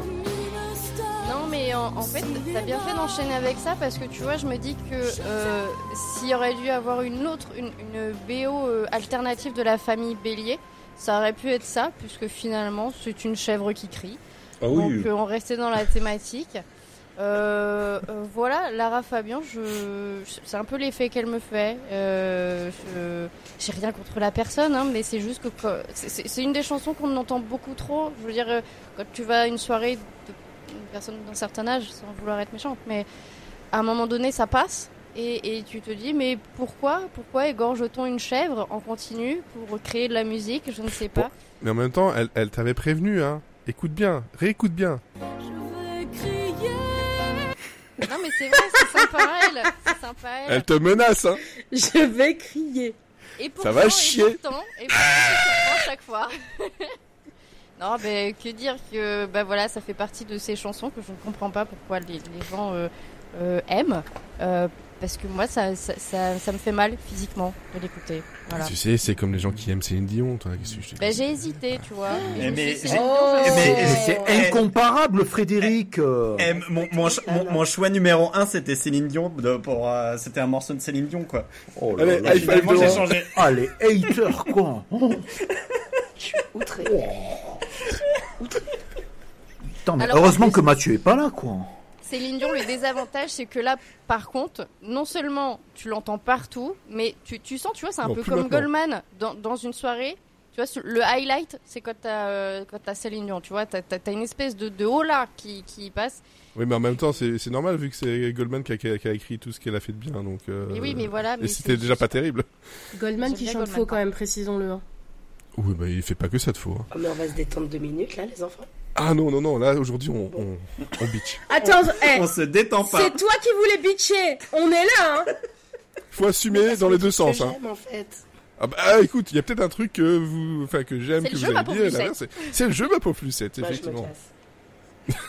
Non, mais en, en fait, t'as bien fait d'enchaîner avec ça parce que tu vois, je me dis que euh, s'il y aurait dû avoir une autre, une, une BO euh, alternative de la famille Bélier, ça aurait pu être ça, puisque finalement, c'est une chèvre qui crie. Ah Donc, euh, on restait dans la thématique. Euh, euh, voilà, Lara Fabian, je, c'est un peu l'effet qu'elle me fait. Euh, je, j'ai rien contre la personne, hein, mais c'est juste que c'est- c'est c'est une des chansons qu'on entend beaucoup trop. Je veux dire, quand tu vas à une soirée de une personne d'un certain âge, sans vouloir être méchante, mais à un moment donné, ça passe. Et, et tu te dis, mais pourquoi Pourquoi égorge-t-on une chèvre en continu pour créer de la musique? Je ne sais pas. Mais en même temps, elle, elle t'avait prévenu, hein. Écoute bien, réécoute bien. Je. Non, mais c'est vrai, c'est sympa à elle. C'est sympa à elle. Elle te menace, hein. Je vais crier. Et Ça va chier. Et pourtant, et pourtant, chaque fois. non, ben que dire que bah voilà, ça fait partie de ces chansons que je ne comprends pas pourquoi les, les gens euh, euh, aiment. Euh, parce que moi, ça, ça, ça, ça me fait mal physiquement de l'écouter. Voilà. Tu sais, c'est comme les gens qui aiment Céline Dion, toi. Qu'est-ce que je te dis Ben, j'ai hésité, tu vois. Mais- je me mais c'est Eh, incomparable, Frédéric. euh. Eh, mon, mon, ch- mon- mon choix numéro 1 c'était Céline Dion de- pour euh, c'était un morceau de Céline Dion quoi. Oh là Allez, là. j'ai changé. Ah, les haters, quoi. Oh. Je suis outrée. Putain, mais Alors, heureusement que Mathieu est pas là, quoi. Céline Dion, le désavantage, c'est que là, par contre, non seulement tu l'entends partout, mais tu, tu sens, tu vois, c'est un peu comme maintenant. Goldman dans, dans une soirée. Tu vois, le highlight, c'est quand t'as euh, quand t'as Céline Dion, tu vois, t'as as, une espèce de, de haut là qui, qui passe. Oui, mais en même temps, c'est c'est normal vu que c'est Goldman qui a, qui a- qui a écrit tout ce qu'elle a fait de bien. Donc, euh, Mais oui, mais voilà. Mais Et c'était déjà pas terrible. Goldman qui chante Goldman, faux quand même, précisons-le. hein. Oui, bah il fait pas que ça de faux. hein. Oh, mais on va se détendre deux minutes là, les enfants. Ah non, non, non, là aujourd'hui on, on, on bitch. Attends, eh, On se détend pas. c'est toi qui voulais bitcher. On est là, hein. Faut assumer dans les deux sens. Que Hein. j'aime, en fait. Ah bah ah, écoute, il y a peut-être un truc que vous, enfin que j'aime, que vous avez dit. C'est le jeu, ma pauvre Lucette, Moi, je me effectivement. casse.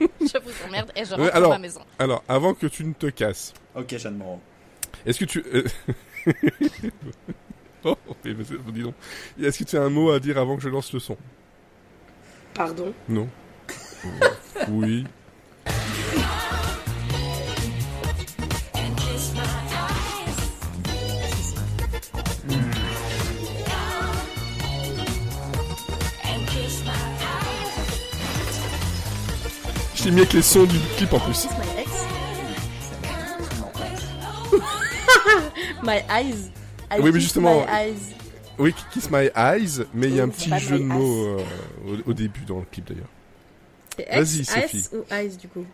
Je vous emmerde et je rentre Ouais, ma maison. Alors, avant que tu ne te casses, Ok, Jeanne Moreau. est-ce que tu... euh, oh, mais vas-y, dis donc. Est-ce que tu as un mot à dire avant que je lance le son? Pardon. Non. oui. J'ai mis avec les sons du clip en plus. My eyes. I Oui, mais justement- My eyes. Oui, Kiss My Eyes, mais il y a un petit jeu de mots euh, au, au début dans le clip d'ailleurs. Vas-y, Sophie. Ou eyes du coup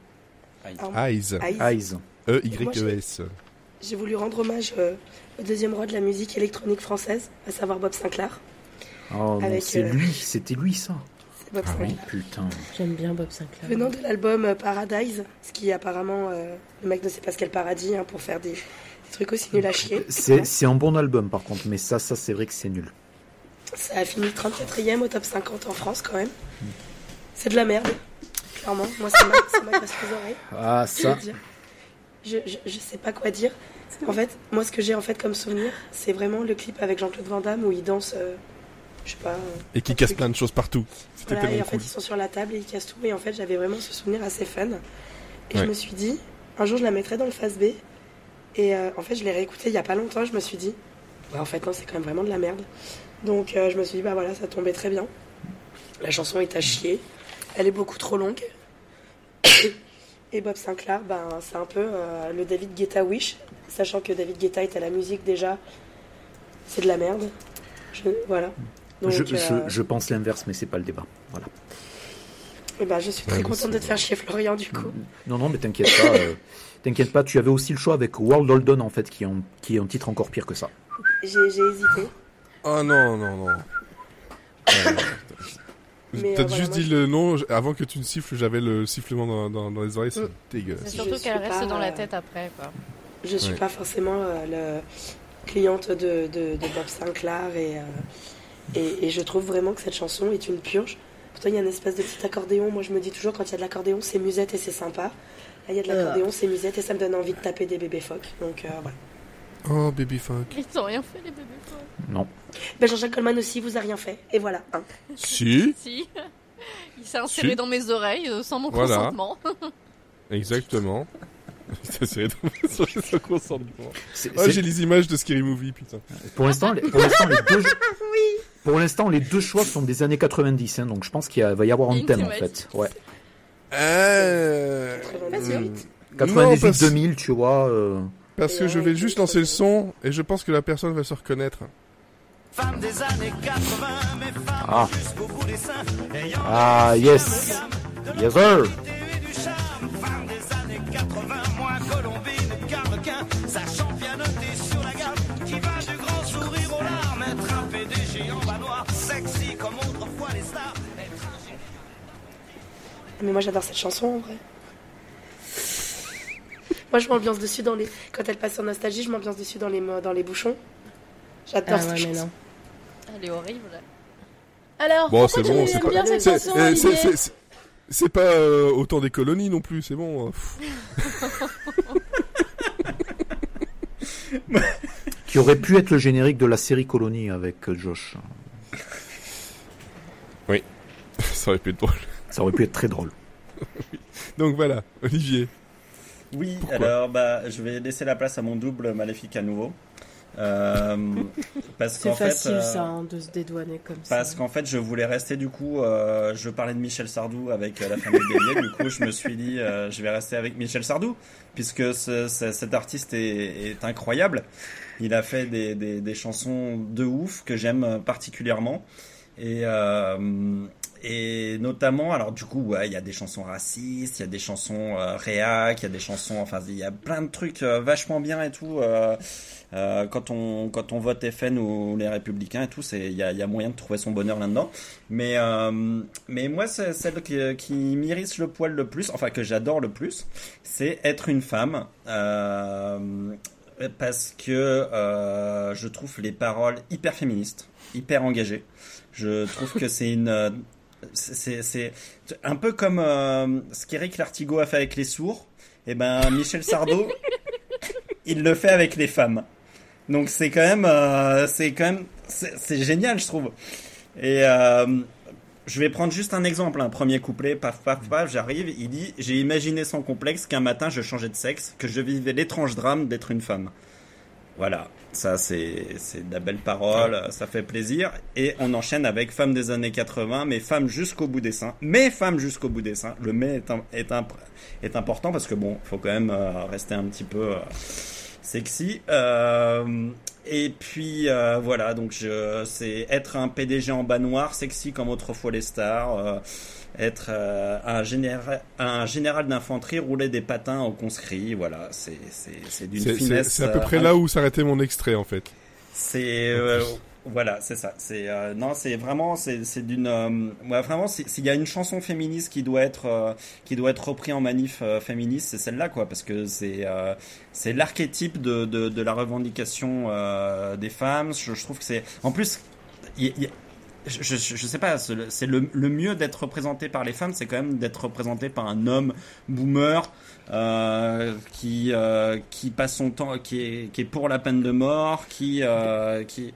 Eyes. Eyes. Eyes. E-Y-E-S. J'ai voulu rendre hommage euh, au deuxième roi de la musique électronique française, à savoir Bob Sinclair. Oh c'est euh, lui, c'était lui ça. C'est Bob Ah oui. Sinclair. Putain. J'aime bien Bob Sinclair. Venant de l'album Paradise, ce qui apparemment, euh, le mec ne sait pas ce qu'est le paradis hein, pour faire des, des trucs aussi nuls à chier. C'est c'est un bon album par contre, mais ça, ça c'est vrai que c'est nul. Ça a fini 34ème au top 50 en France quand même. C'est de la merde, clairement. Moi, ça m'a cassé les oreilles. Ah Je, ça. je, je, je sais pas quoi dire. En fait, moi, ce que j'ai en fait comme souvenir, c'est vraiment le clip avec Jean-Claude Van Damme où il danse, euh, je sais pas. euh, Et qui casse truc. plein de choses partout. C'était Voilà, et en fait, ils sont sur la table et ils cassent tout. Et en fait, j'avais vraiment ce souvenir assez fun. Et Ouais. je me suis dit, un jour, je la mettrai dans le face B. Et euh, en fait, je l'ai réécouté il y a pas longtemps. Je me suis dit, bah, en fait, non, c'est quand même vraiment de la merde. Donc, euh, je me suis dit, bah voilà, ça tombait très bien. La chanson est à chier. Elle est beaucoup trop longue. Et Bob Sinclair, ben, c'est un peu euh, le David Guetta Wish. Sachant que David Guetta est à la musique déjà, c'est de la merde. Je- voilà. Donc, je, euh, je, je pense l'inverse, mais c'est pas le débat. Voilà. eh ben, je suis très Ouais, contente de te faire chier, Florian, du coup. Non, non, mais t'inquiète pas. Euh, t'inquiète pas, tu avais aussi le choix avec World Holden en fait, qui est un, qui est un titre encore pire que ça. J'ai hésité. Oh non, non, non. Euh, Mais, T'as euh, juste voilà, dit je- le nom, avant que tu ne siffles, j'avais le sifflement dans, dans, dans les oreilles, c'est Mm. C'est dégueulasse. surtout qu'elle reste dans la euh, tête après, quoi. Je suis Ouais. pas forcément euh, le cliente de, de, de Bob Sinclair et, euh, et, et je trouve vraiment que cette chanson est une purge. Pourtant, il y a une espèce de petit accordéon. Moi, je me dis toujours, quand il y a de l'accordéon, c'est musette et c'est sympa. Il y a de l'accordéon, c'est musette et ça me donne envie de taper des bébés phoques. Donc, euh, voilà. Oh, baby fuck. Ils ont rien fait, les bébés. quoi. Non. Ben, Jean-Jacques Coleman aussi vous a rien fait. Et voilà. hein. Si, Si. Il s'est inséré Si. dans mes oreilles euh, sans mon Voilà. consentement. exactement. Consentement. Oh, c'est- j'ai les images de Scary Movie, putain. pour l'instant, les, pour l'instant, les deux. Pour l'instant, les deux choix sont des années 90, hein, donc je pense qu'il va y avoir un thème en fait. Ouais. Euh... 98. Non, 98, parce- 2000, tu vois. euh, Parce que je vais juste lancer le son et je pense que la personne va se reconnaître. Ah. Ah, yes. Yes, sir. Mais moi, j'adore cette chanson, en vrai. moi, je m'ambiance dessus dans les... Quand elle passe sur Nostalgie, je m'ambiance dessus dans les, dans les bouchons. J'adore Ah cette ouais, mais chanson. non. Elle est horrible. Alors, Bon, c'est bon, c'est pas. c'est- euh, c'est- pas euh, autant des colonies non plus, c'est bon. pff. Qui aurait pu être le générique de la série Colonie avec euh, Josh. Ça aurait pu être drôle. Ça aurait pu être très drôle. Donc voilà, Olivier. Oui, Pourquoi alors bah, je vais laisser la place à mon double maléfique à nouveau. Euh, parce C'est qu'en fait, facile euh, ça, hein, de se dédouaner comme ça. Parce qu'en fait, je voulais rester du coup. euh, je parlais de Michel Sardou avec euh, la famille Bélier. du coup, je me suis dit, euh, je vais rester avec Michel Sardou, puisque ce- ce- cet artiste est, est incroyable. Il a fait des, des, des chansons de ouf que j'aime particulièrement. Et, euh, et notamment, alors du coup, il y a des chansons racistes, il y a des chansons euh, réac, il y a des chansons, enfin, il y a plein de trucs euh, vachement bien et tout. euh, quand on quand on vote FN ou les Républicains et tout, il y a, moyen de trouver son bonheur là-dedans. Mais mais moi, celle qui, qui m'irrisse le poil le plus, enfin que j'adore le plus, c'est être une femme. Parce que je trouve les paroles hyper féministes, hyper engagées. Je trouve que c'est une c'est c'est un peu comme euh, ce qu'Éric Lartigot a fait avec les sourds. Et ben Michel Sardou, il le fait avec les femmes. Donc c'est quand même euh, c'est quand même c'est c'est génial je trouve. Et euh, je vais prendre juste un exemple, un premier couplet, paf paf paf, j'arrive, il dit j'ai imaginé sans complexe qu'un matin je changeais de sexe, que je vivais l'étrange drame d'être une femme. Voilà, ça c'est c'est de la belle parole, ça fait plaisir et on enchaîne avec femme des années 80 mais femme jusqu'au bout des seins. Mais femme jusqu'au bout des seins. Le mais est un- est un- est important parce que bon, faut quand même euh, rester un petit peu euh, sexy. Euh, et puis euh, voilà, donc je c'est être un PDG en bas noir, sexy comme autrefois les stars. Être euh, un, général, un général d'infanterie, rouler des patins au conscrit, voilà, c'est c'est c'est d'une C'est- finesse. c'est à peu euh, près là où s'arrêtait mon extrait en fait. c'est euh, voilà, c'est ça. C'est euh, non, c'est vraiment c'est c'est d'une euh, ouais, vraiment c'est- s'il y a une chanson féministe qui doit être euh, qui doit être repris en manif euh, féministe, c'est celle-là quoi parce que c'est euh, c'est l'archétype de, de de la revendication euh, des femmes. Je, je trouve que c'est en plus il y- y je, je, je sais pas, c'est le, mieux d'être représenté par les femmes, c'est quand même d'être représenté par un homme boomer euh, qui euh, qui passe son temps, qui est qui est pour la peine de mort, qui euh, qui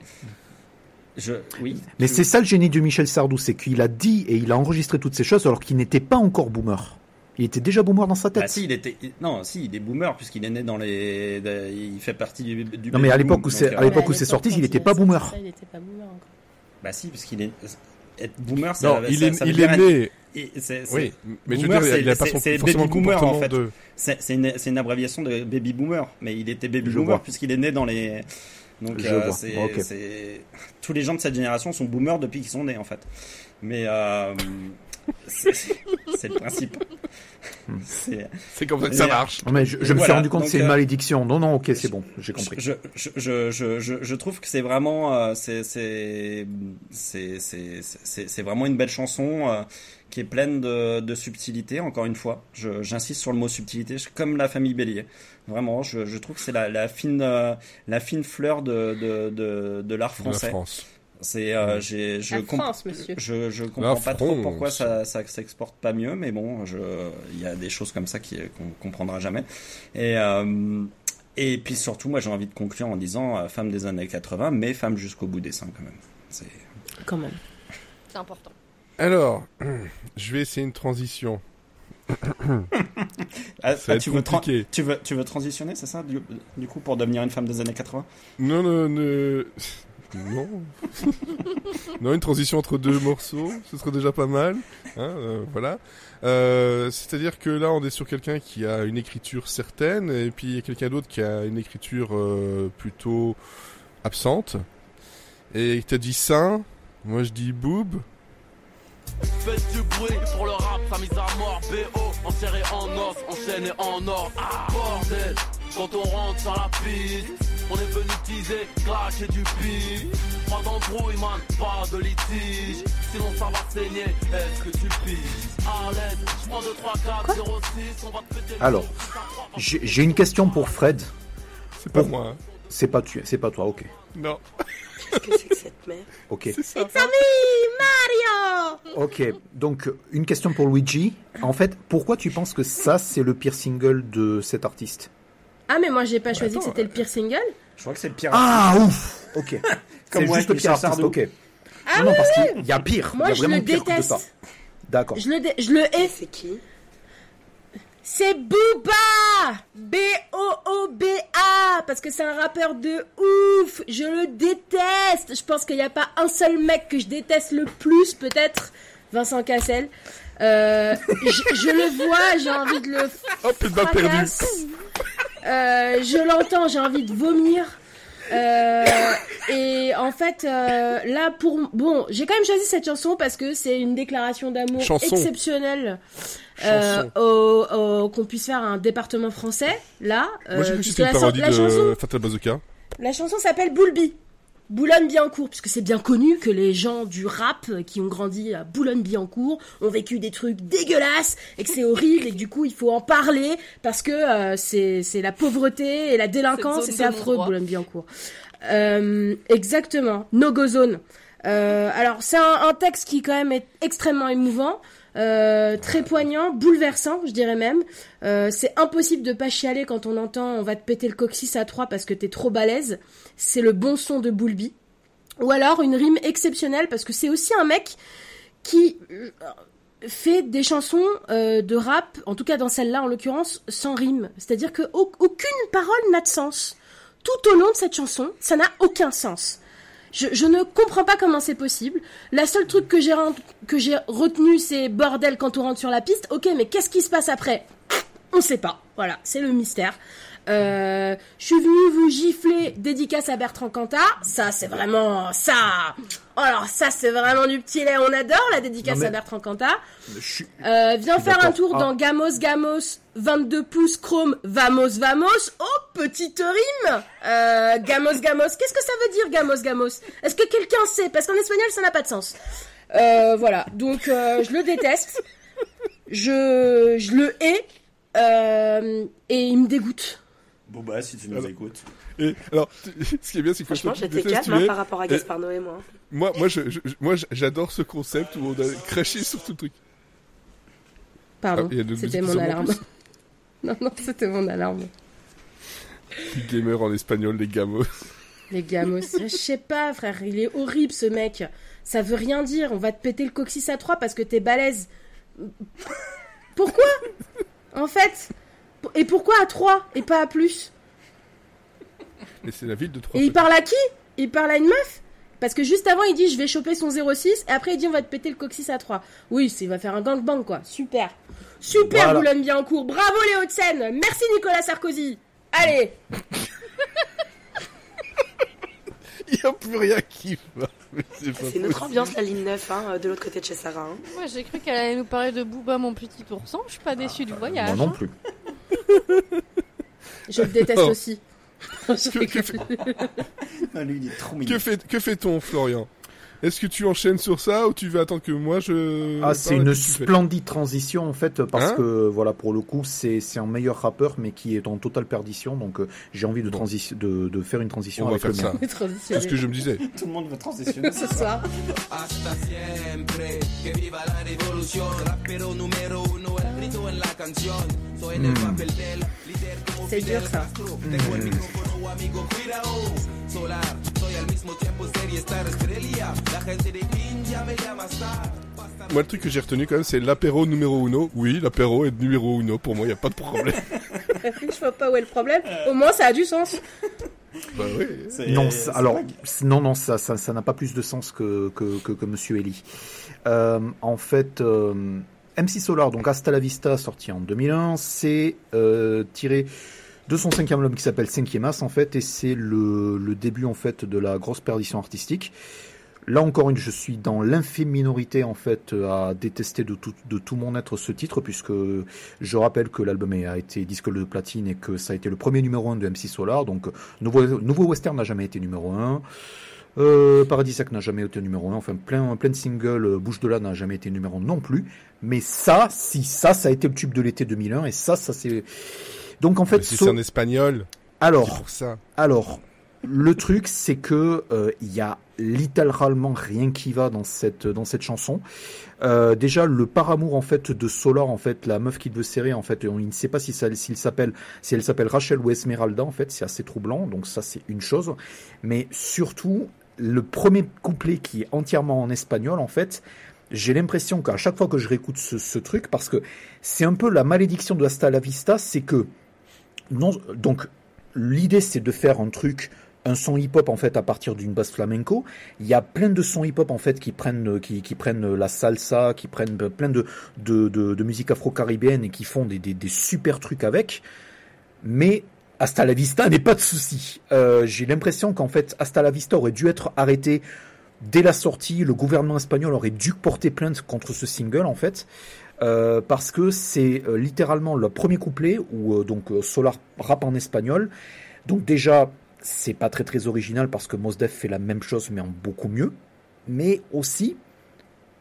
je oui. Mais c'est ça le génie de Michel Sardou, c'est qu'il a dit et il a enregistré toutes ces choses alors qu'il n'était pas encore boomer. Il était déjà boomer dans sa tête. Bah si, il était non, si, il est boomer puisqu'il est né dans les il fait partie du, du Non, mais à l'époque où c'est- à l'époque où c'est sorti, il était pas boomer. Il était pas boomer encore. Bah si puisqu'il est être boomer ça Non, il ça- est, ça veut il est né. et c'est- c'est- Oui, mais je veux boomer, dire, il a pas son, c'est forcément baby boomer, en fait. de. C'est c'est une, c'est une abréviation de baby boomer, mais il était baby Je boomer vois. puisqu'il est né dans les. Donc Je euh, vois. c'est Ok. c'est- tous les gens de cette génération sont boomers depuis qu'ils sont nés en fait. Mais euh, c'est c'est le principe. C'est- C'est comme ça que ça marche. Non, mais je, je me suis rendu compte que c'est une euh, malédiction. Non, non, ok, c'est bon, j'ai compris. Je, je, je, je, je, je- je trouve que c'est vraiment, euh, c'est, c'est, c'est, c'est, c'est, c'est vraiment une belle chanson euh, qui est pleine de, de subtilité. Encore une fois, je, j'insiste sur le mot subtilité, comme la famille Bélier. Vraiment, je, je trouve que c'est la, la fine, euh, la fine fleur de, de, de, de l'art De la français. France. C'est, euh, j'ai, je La comp- France, monsieur. je, je comprends pas trop pourquoi ça, ça s'exporte pas mieux, mais bon, je, il y a des choses comme ça qui, qu'on comprendra jamais. Et, euh, et puis surtout, moi, j'ai envie de conclure en disant euh, femme des années 80, mais femme jusqu'au bout des seins quand même. C'est, Quand même. C'est important. Alors, je vais essayer une transition. ah, ah, tu veux, tu veux, tu veux transitionner, c'est ça, du, du coup, pour devenir une femme des années 80? Non, non, non. Non. non, une transition entre deux morceaux, ce serait déjà pas mal. Hein, euh, voilà. Euh, C'est-à-dire que là, on est sur quelqu'un qui a une écriture certaine, et puis il y a quelqu'un d'autre qui a une écriture euh, plutôt absente. Et t'as dit ça, moi je dis boob. Faites du bruit pour le rap, sa mise à mort, BO, enserré en os, enchaîné en or, ah bordel Quand on rentre sur la piste, on est venu teaser, cracher du pif Pas d'embrouille man, pas de litige, sinon ça va saigner, est-ce que tu piges À l'aise, je prends 2, 3, 4, 0, 6, on va te péter le Alors. J'ai une question pour Fred. C'est pas Bon. moi. hein. C'est pas tu, c'est pas toi, ok. Non, Qu'est-ce que c'est que cette merde? Ok. c'est ça. Ok, donc une question pour Luigi. En fait, pourquoi tu penses que ça, c'est le pire single de cet artiste? Ah, mais moi, j'ai pas choisi attends, que c'était le pire single. Je crois que c'est le pire. Ah, ouf Ok. Comme moi juste le pire artiste, Sardou. ok. Ah non, non, parce qu'il y a pire. Moi, il y a je vraiment le déteste. D'accord. Je le, dé- je le hais. C'est qui? C'est Booba B-O-O-B-A Parce que c'est un rappeur de ouf Je le déteste Je pense qu'il n'y a pas un seul mec que je déteste le plus, peut-être Vincent Cassel. Euh, je, je le vois, j'ai envie de le Oh, plus de balle perdue. fracasse. Euh, je l'entends, j'ai envie de vomir. Euh, et en fait, euh, là pour bon, j'ai quand même choisi cette chanson parce que c'est une déclaration d'amour exceptionnelle euh, qu'on puisse faire un département français. Là, Moi, j'ai euh, cru que la, la chanson, de Fatal Bazooka. la chanson s'appelle Boulby. Boulogne-Billancourt, puisque c'est bien connu que les gens du rap qui ont grandi à Boulogne-Billancourt ont vécu des trucs dégueulasses et que c'est horrible et que du coup il faut en parler parce que euh, c'est c'est la pauvreté et la délinquance et c'est affreux. Boulogne-Billancourt. Euh, exactement, no go zone. Euh, alors c'est un, un texte qui quand même est extrêmement émouvant. Euh, très poignant, bouleversant, je dirais même. Euh, c'est impossible de pas chialer quand on entend on va te péter le coccyx à trois parce que t'es trop balèze. C'est le bon son de Boulby. Ou alors une rime exceptionnelle parce que c'est aussi un mec qui euh, fait des chansons de rap, en tout cas dans celle-là en l'occurrence, sans rime. C'est-à-dire que au- aucune parole n'a de sens. Tout au long de cette chanson, ça n'a aucun sens. Je, je ne comprends pas comment c'est possible. La seule truc que j'ai que j'ai retenu, c'est bordel quand on rentre sur la piste. Ok, mais qu'est-ce qui se passe après? On sait pas. Voilà, c'est le mystère. Euh, je suis venu vous gifler dédicace à Bertrand Cantat. Ça, c'est vraiment ça. Oh, Alors ça, c'est vraiment du petit lait. On adore la dédicace mais- à Bertrand Cantat. Suis- Euh, viens faire un tour Ah. dans Gamos Gamos 22 pouces chrome Vamos Vamos. Oh petite rime. Euh, Gamos Gamos. Qu'est-ce que ça veut dire Gamos Gamos? Est-ce que quelqu'un sait? Parce qu'en espagnol ça n'a pas de sens. Euh, voilà. Donc euh, je le déteste. Je je le hais euh, et il me dégoûte. Booba, si tu nous Alors- écoutes. Et alors, ce qui est bien, c'est que Franchement, j'étais calme hein, par rapport à Gaspard Noé, moi. Moi, moi, je, je- moi, j'adore ce concept où on a craché sur tout le truc. Pardon. Ah, c'était mon alarme. non non, c'était mon alarme. Les gamers en espagnol, les gamos. Les gamos, je sais pas, frère, il est horrible ce mec. Ça veut rien dire. On va te péter le coccyx à 3 parce que t'es balèze. Pourquoi? En fait Et pourquoi à 3 et pas à plus? Mais c'est la ville de Troyes. Et il parle à qui? Il parle à une meuf? Parce que juste avant, il dit je vais choper son 06 et après il dit on va te péter le coccyx à 3. Oui, c'est- il va faire un gangbang quoi. Super. Super, Voilà. Boulogne bien en cours. Bravo les Hauts-de-Seine. Merci Nicolas Sarkozy. Allez. Il n'y a plus rien qui va. C'est C'est notre ambiance, la ligne 9, hein, de l'autre côté de chez Sarah. hein. Moi, j'ai cru qu'elle allait nous parler de Booba, mon petit ourson. Je suis pas déçue du voyage. Moi non hein. plus. Je le déteste Oh. aussi. Je Que, que fait- Ah, lui, il est trop que mignon. fait, que fait-on, Florian? Est-ce que tu enchaînes sur ça ou tu veux attendre que moi je. Ah, c'est une splendide transition en fait parce Hein que voilà pour le coup c'est c'est un meilleur rappeur mais qui est en totale perdition donc euh, j'ai envie de, Bon. transi- de de faire une transition On va avec faire le ça. C'est ce que je me disais. Tout le monde veut transitionner. ce soir. hasta C'est dur ça. Moi, le truc que j'ai retenu quand même, c'est l'apéro numéro uno. Oui, l'apéro est numéro uno. Pour moi, il n'y a pas de problème. Je vois pas où est le problème. Au moins ça a du sens. bah oui. Non, alors non non ça ça ça n'a pas plus de sens que que que, que Monsieur Eli. Euh, en fait. euh, MC Solar, donc Hasta la Vista, sorti en 2001, c'est euh, tiré de son cinquième album qui s'appelle Cinquième As en fait, et c'est le, début en fait de la grosse perdition artistique. Là encore une, je suis dans l'infime minorité en fait à détester de tout, de tout mon être ce titre puisque je rappelle que l'album a été disque de platine et que ça a été le premier numéro 1 de MC Solar. Donc Nouveau, Nouveau Western n'a jamais été numéro 1. Euh, Paradisiac n'a jamais été numéro 1. Enfin plein, plein de singles. euh, Bouche de là n'a jamais été numéro 1 non plus. Mais ça, si ça, ça a été le tube de l'été 2001 et ça, ça c'est. Donc en Mais fait, si So- c'est en espagnol, alors pour ça. alors, le truc, c'est que euh, il y a littéralement rien qui va dans cette dans cette chanson. Euh, déjà, le par amour en fait de Solar, en fait, la meuf qu'il veut serrer, en fait, on, il ne sait pas si ça s'il s'appelle si elle s'appelle Rachel ou Esmeralda, en fait, c'est assez troublant. Donc ça, c'est une chose. Mais surtout, le premier couplet qui est entièrement en espagnol, en fait. j'ai l'impression qu'à chaque fois que je réécoute ce, truc, parce que c'est un peu la malédiction de Hasta la Vista, c'est que non, donc l'idée c'est de faire un truc, un son hip-hop en fait à partir d'une base flamenco. Il y a plein de sons hip-hop en fait qui prennent, qui, prennent la salsa, qui prennent plein de musique afro-caribéenne et qui font des super trucs avec. Mais Hasta la Vista n'est pas de souci. Euh, J'ai l'impression qu'en fait Hasta la Vista aurait dû être arrêté dès la sortie. Le gouvernement espagnol aurait dû porter plainte contre ce single en fait. Euh, parce que c'est euh, littéralement le premier couplet où euh, donc euh, Solar rappe en espagnol. Donc déjà, c'est pas très très original parce que Mos Def fait la même chose mais en beaucoup mieux. Mais aussi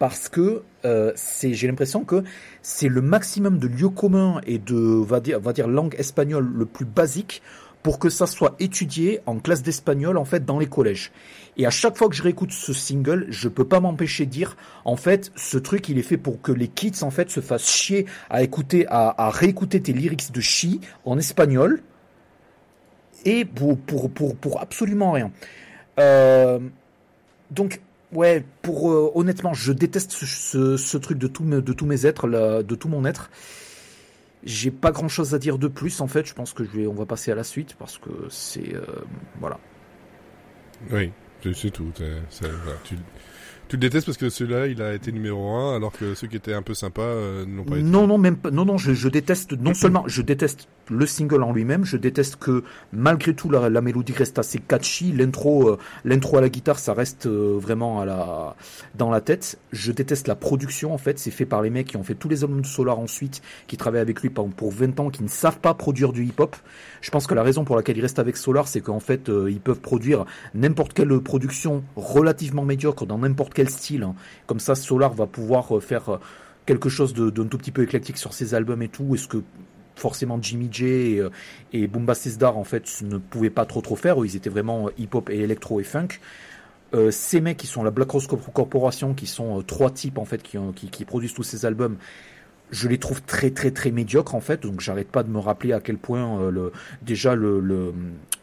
parce que euh, j'ai l'impression que c'est le maximum de lieux communs et de, va dire, langue espagnole le plus basique pour que ça soit étudié en classe d'espagnol en fait dans les collèges. Et à chaque fois que je réécoute ce single, je peux pas m'empêcher de dire, en fait, ce truc, il est fait pour que les kids, en fait, se fassent chier à écouter, à réécouter tes lyrics de chi en espagnol. Et pour, pour, pour, pour absolument rien. Euh, donc, ouais, pour, euh, honnêtement, je déteste ce, ce, ce truc de, tout, de tous mes êtres, là, de tout mon être. J'ai pas grand chose à dire de plus, en fait. Je pense que je vais, on va passer à la suite parce que c'est, euh, voilà. Oui, c'est tout. voilà, tu, tu le détestes parce que celui-là, il a été numéro 1, alors que ceux qui étaient un peu sympas euh, n'ont pas été. Non, non, même pas. Non, non, je, je déteste. Non seulement je déteste le single en lui-même, je déteste que malgré tout la, la mélodie reste assez catchy. L'intro, euh, l'intro à la guitare, ça reste euh, vraiment à la dans la tête. Je déteste la production. En fait, c'est fait par les mecs qui ont fait tous les albums de Solar ensuite, qui travaillent avec lui pour 20 ans, qui ne savent pas produire du hip-hop. Je pense que la raison pour laquelle ils restent avec Solar, c'est qu'en fait, euh, ils peuvent produire n'importe quelle production relativement médiocre dans n'importe quel style. hein. Comme ça, Solar va pouvoir euh, faire euh, quelque chose d'un tout petit peu éclectique sur ses albums et tout. Est-ce que forcément Jimmy J et, euh, et Boomba en fait ne pouvaient pas trop trop faire. Ils étaient vraiment euh, hip-hop et électro et funk. Euh, ces mecs qui sont la Black Rose Corporation, qui sont trois types en fait qui, qui, produisent tous ces albums, je les trouve très très très médiocres en fait. Donc j'arrête pas de me rappeler à quel point déjà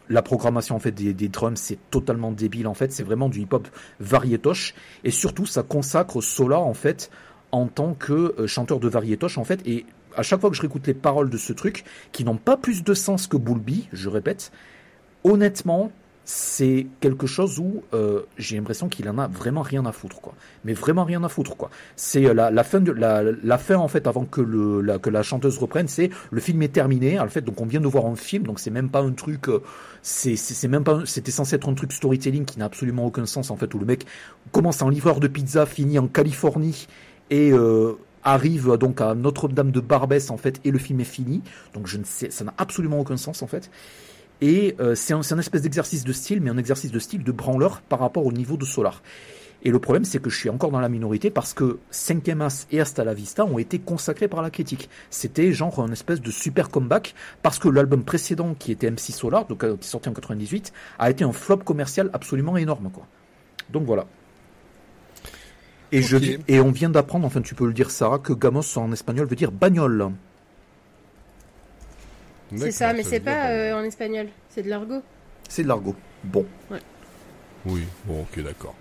la programmation en fait des, drums c'est totalement débile en fait. C'est vraiment du hip-hop variétoche et surtout ça consacre Solar en fait en tant que chanteur de variétoche en fait et à chaque fois que je réécoute les paroles de ce truc qui n'ont pas plus de sens que Bulby, je répète, honnêtement, c'est quelque chose où euh, j'ai l'impression qu'il en a vraiment rien à foutre quoi. Mais vraiment rien à foutre quoi. C'est euh, la, fin de la, fin en fait avant que le la, que la chanteuse reprenne, c'est le film est terminé. En fait, donc on vient de voir un film, donc c'est même pas un truc euh, c'est c'est même pas c'était censé être un truc storytelling qui n'a absolument aucun sens en fait où le mec commence en livreur de pizza, finit en Californie et euh, arrive donc à Notre-Dame de Barbès en fait et le film est fini. Donc je ne sais ça n'a absolument aucun sens en fait. Et euh, c'est un, espèce d'exercice de style, mais un exercice de style de branleur par rapport au niveau de Solar. Et le problème, c'est que je suis encore dans la minorité parce que 5e As et Hasta la Vista ont été consacrés par la critique. C'était genre un espèce de super comeback parce que l'album précédent, qui était MC Solar, donc, euh, qui sorti en 98, a été un flop commercial absolument énorme. Quoi. Donc voilà. Et, je, Ok. dis- et on vient d'apprendre, enfin tu peux le dire Sarah, que Gamos en espagnol veut dire bagnole. C'est ça, mais c'est pas euh, en espagnol, c'est de l'argot. C'est de l'argot. Bon. Oui, bon, ok, d'accord.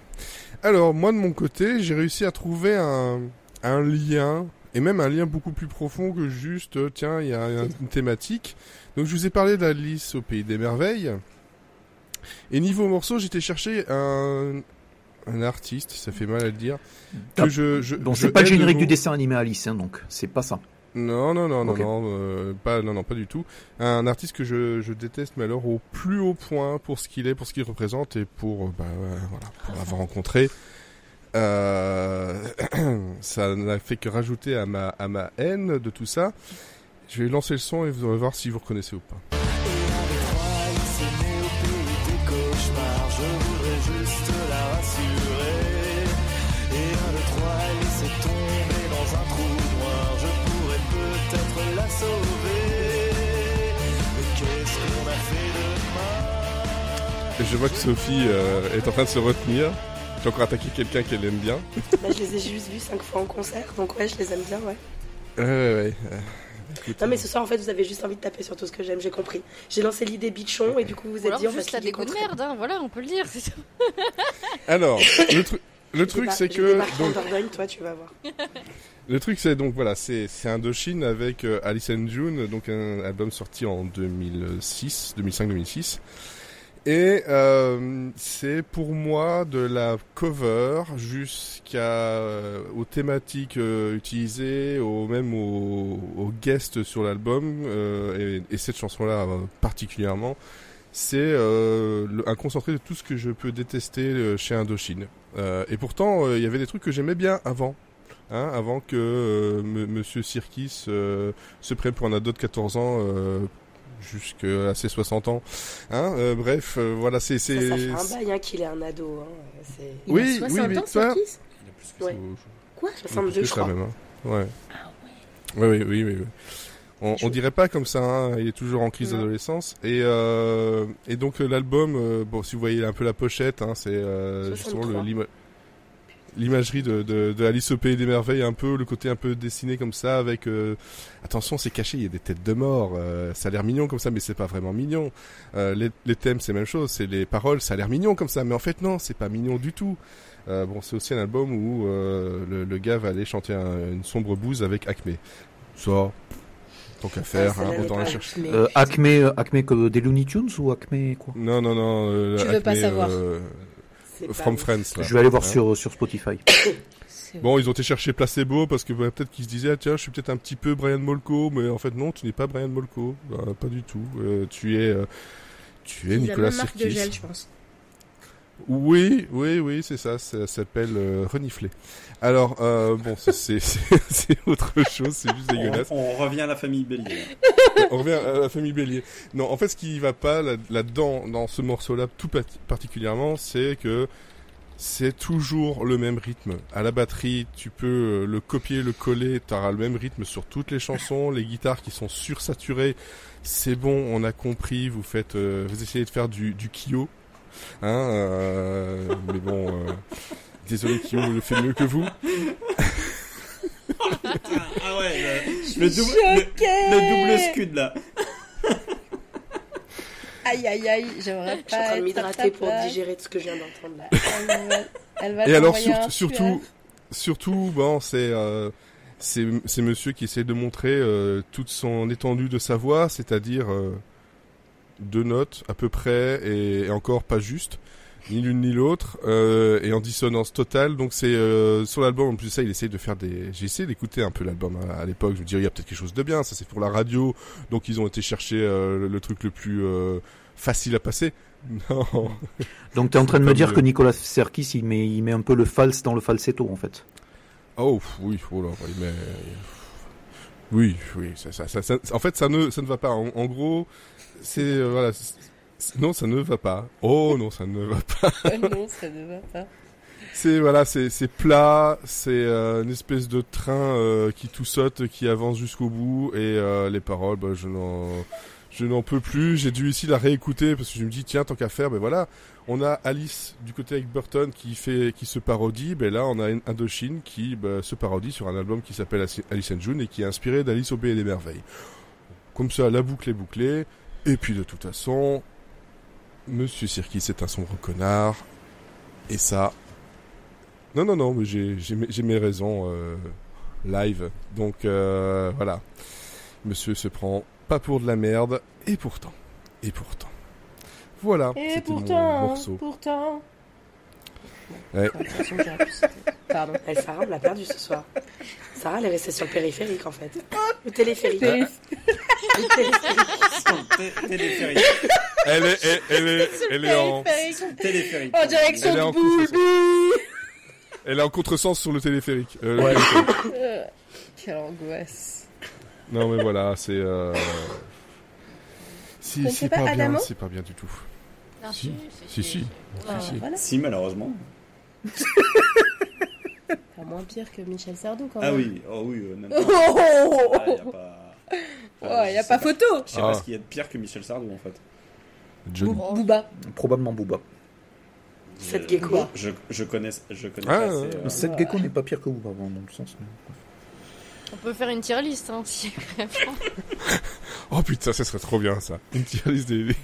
Alors, moi, de mon côté, j'ai réussi à trouver un, un lien, et même un lien beaucoup plus profond que juste, euh, tiens, il y a un- une thématique. Donc, je vous ai parlé d'Alice au Pays des Merveilles. Et niveau morceau, j'étais chercher un, un artiste, ça fait mal à le dire, que Ah, je, je, Bon, c'est pas le générique du dessin animé Alice, hein, donc c'est pas ça. Non, non, non, non, non, euh, pas, non, non, pas du tout. Un artiste que je, je déteste, mais alors au plus haut point pour ce qu'il est, pour ce qu'il représente et pour, euh, bah, euh, voilà, pour l'avoir rencontré. Euh, ça n'a fait que rajouter à ma, à ma haine de tout ça. Je vais lancer le son et vous allez voir si vous reconnaissez ou pas. Et je vois que Sophie euh, est en train de se retenir. J'ai encore attaqué quelqu'un qu'elle aime bien. Bah, je les ai juste vus cinq fois en concert, donc ouais, je les aime bien, ouais. Ouais, ouais, ouais. Euh, écoute, Non, mais ce soir, en fait, vous avez juste envie de taper sur tout ce que j'aime, j'ai compris. J'ai lancé l'idée bichon, et du coup, vous vous Ou êtes alors dit, on juste la de contre- merde, hein, voilà, on peut le dire. c'est tout. Alors, le truc, le truc, Débar- c'est je que donc, Dordogne, toi, tu vas voir. le truc, c'est donc voilà, c'est c'est Indochine avec euh, Alice and June, donc un album sorti en 2006, 2005-2006. Et euh, c'est pour moi de la cover jusqu'à euh, aux thématiques euh, utilisées, au même aux, aux guests sur l'album euh, et, et cette chanson-là euh, particulièrement, c'est euh, un concentré de tout ce que je peux détester chez Indochine. Et pourtant, il y avait des trucs que j'aimais bien avant. Hein, avant que Monsieur Sirkis se prenne pour un ado de 14 ans jusqu'à ses 60 ans. Hein, euh, bref, euh, voilà, c'est... Ça, c'est ça fait un bail hein, qu'il est un ado. Hein. C'est Il Oui, a oui, 60 mais ans, toi- Sirkis Ouais. Quoi? Plus 62, que je ça, crois. même, hein. Ouais. Oui, oui, oui, oui. oui. On, on dirait pas comme ça, hein, il est toujours en crise d'adolescence. Et, euh, et donc euh, l'album, euh, bon, si vous voyez un peu la pochette, hein, c'est euh, justement le, 63. l'ima- l'imagerie de, de, de Alice au Pays des Merveilles, un peu le côté un peu dessiné comme ça, avec euh, attention, c'est caché, il y a des têtes de mort. euh, ça a l'air mignon comme ça, mais c'est pas vraiment mignon. Euh, les, les thèmes, c'est la même chose, c'est les paroles, ça a l'air mignon comme ça, mais en fait non, c'est pas mignon du tout. Euh, bon, c'est aussi un album où euh, le, le gars va aller chanter un- une sombre bouse avec Acme. Ça, tant qu'à faire, Ah, hein, autant la chercher. Euh, Acme, euh, Acme que des Looney Tunes ou Acme quoi? Non, non, non. euh, Tu veux pas savoir. euh, From. Friends. là. Je vais aller voir sur, sur Spotify. Bon, ils ont été chercher Placebo parce que bah, peut-être qu'ils se disaient ah, tiens, je suis peut-être un petit peu Brian Molko, mais en fait non, tu n'es pas Brian Molko, Bah, pas du tout. Euh, tu es, euh, tu es Nicolas de Sirkis. gel, je pense. Oui, oui, oui, c'est ça. Ça s'appelle euh, renifler. Alors euh, bon, c'est autre chose, c'est juste dégueulasse. On, on revient à la famille Bélier. On revient à la famille Bélier. Non, en fait, ce qui va pas là- là-dedans, dans ce morceau-là, tout particulièrement, c'est que c'est toujours le même rythme. À la batterie, tu peux euh, le copier, le coller, tu auras le même rythme sur toutes les chansons, les guitares qui sont sursaturées. C'est bon, on a compris, vous faites, euh, vous essayez de faire du, du Kyo. Hein, euh, mais bon, euh, désolé Kyo le fait mieux que vous. ah ouais, le, le double, le, le double scud là. Aïe, aïe, aïe, j'aimerais Je suis en train de pas. m'hydrater pour digérer tout ce que je viens d'entendre là. Elle va- Elle va Et alors surtout, surtout, bon, c'est euh, c'est c'est monsieur qui essaie de montrer euh, toute son étendue de sa voix, c'est-à-dire euh, deux notes à peu près et, et encore pas juste, ni l'une ni l'autre, euh, et en dissonance totale. Donc c'est euh, sur l'album en plus ça, il essaye de faire des. J'ai essayé d'écouter un peu l'album hein, à, l'époque. Je me disais il y a peut-être quelque chose de bien. Ça c'est pour la radio, donc ils ont été chercher euh, le, le truc le plus euh, facile à passer. Non. Donc tu es en train de me dire mieux. que Nicolas Serkis, il met, il met un peu le false dans le falsetto en fait. Oh oui, oh là, oui, mais oui, oui, ça, ça, ça- en fait, ça ne, ça ne va pas. En, en gros, c'est euh, voilà, non, ça ne va pas. Oh non, ça ne va pas. Oh non, ça ne va pas. C'est voilà, c'est c'est plat, c'est euh, une espèce de train euh, qui tout saute, qui avance jusqu'au bout, et euh, les paroles, bah, je n'en, je n'en peux plus. J'ai dû ici la réécouter parce que je me dis tiens, tant qu'à faire, ben voilà, on a Alice du côté avec Burton qui fait, qui se parodie, ben là on a Indochine qui bah, se parodie sur un album qui s'appelle Alice and June et qui est inspiré d'Alice au pays des merveilles. Comme ça, la boucle est bouclée. Et puis de toute façon, Monsieur Sirkis est un sombre connard. Et ça, non, non, non, mais j'ai, j'ai, mes- j'ai mes raisons euh, live. Donc euh, voilà. Monsieur se prend pas pour de la merde. Et pourtant. Et pourtant. Voilà. Et c'était mon pourtant, morceau. pourtant. Ouais. Pardon. Elle, Sarah, on l'a perdu ce soir. Sarah, elle est restée sur le périphérique en fait. Le téléphérique. Télé- Le téléphérique. Té- Téléphérique. Elle est, elle, elle est, elle est en. Téléphérique. En direction Elle est en de boule. contresens. elle est en contresens sur le téléphérique. Euh, le Ouais. téléphérique. Quelle angoisse. Non mais voilà, c'est. Euh... Si, c'est pas pas, bien, c'est pas bien du tout. Ah, Si. Si, si. Ah, Si, si. voilà. Si, malheureusement. Pas moins pire que Michel Sardou quand Ah même. oui, oh oui, euh, même Oh, pas. oh, oh, Ah, y a oh. pas. Oh, y a pas photo. Je sais Ah. pas ce qu'il y a de pire que Michel Sardou en fait. Johnny. Booba. Probablement Booba. Cette gecko. Je, je connais, je connais Ah, pas assez, euh, Cette gecko n'est pas pire que Booba dans le sens. mais- On peut faire une tier list, hein, si Oh putain, ça serait trop bien ça. Une tier list des, des,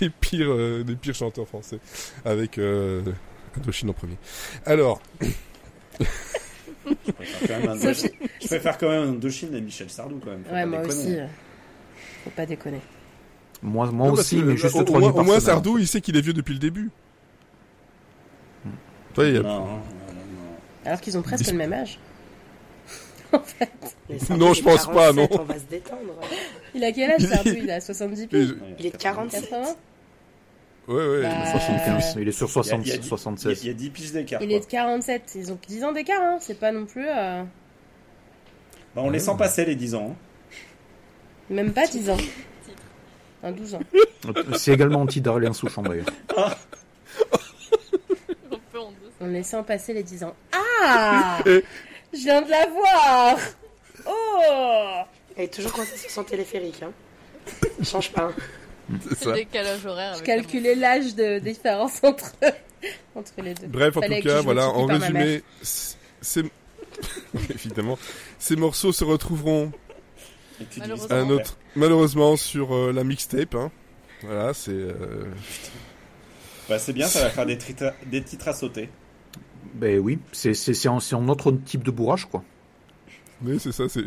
des pires, euh, des pires chanteurs français. Avec euh, Indochine en premier. Alors, Je préfère quand même Indochine, je préfère quand même Indochine et Michel Sardou quand même. faut Ouais, pas moi déconner. aussi. euh, Faut pas déconner. Moi, moi non, aussi, que, mais juste au, le au moins. Sardou, il sait qu'il est vieux depuis le début. Toi, il y a- Non, non, non, non. Alors qu'ils ont presque Dis- le même âge. Mais Non, je pense pas, non. On va se détendre. Il a quel âge, Sardou? Il a 70 Mais piges. Il est de 47. 80 Ouais, ouais. Bah, 75, il est sur 60, Il y a- il y a dix- Il y a- 76. il y a 10 piges d'écart. Il quoi. est de 47. Ils ont 10 ans d'écart, hein. C'est pas non plus. euh, Bah, on les sent passer les 10 ans. hein. Même pas 10 ans. Un 12 ans. C'est également anti-Darlien Souchon d'ailleurs. Deux. On les sent passer les 10 ans. Ah Je viens de la voir Oh Elle est toujours coincée sur son téléphérique. Hein. Il change pas. C'est C'est décalage horaire. Je avec calculais l'âge de différence entre, entre les deux. Bref, en Fallait tout cas, voilà, en résumé, c- ces... évidemment, ces morceaux se retrouveront Malheureusement. un en autre, malheureusement sur euh, la mixtape. Hein. Voilà, c'est. euh, Bah, c'est bien, ça va faire des, trita- des titres à sauter. Ben oui, c'est c'est- c'est un, c'est un autre type de bourrage quoi. Oui, c'est ça. C'est.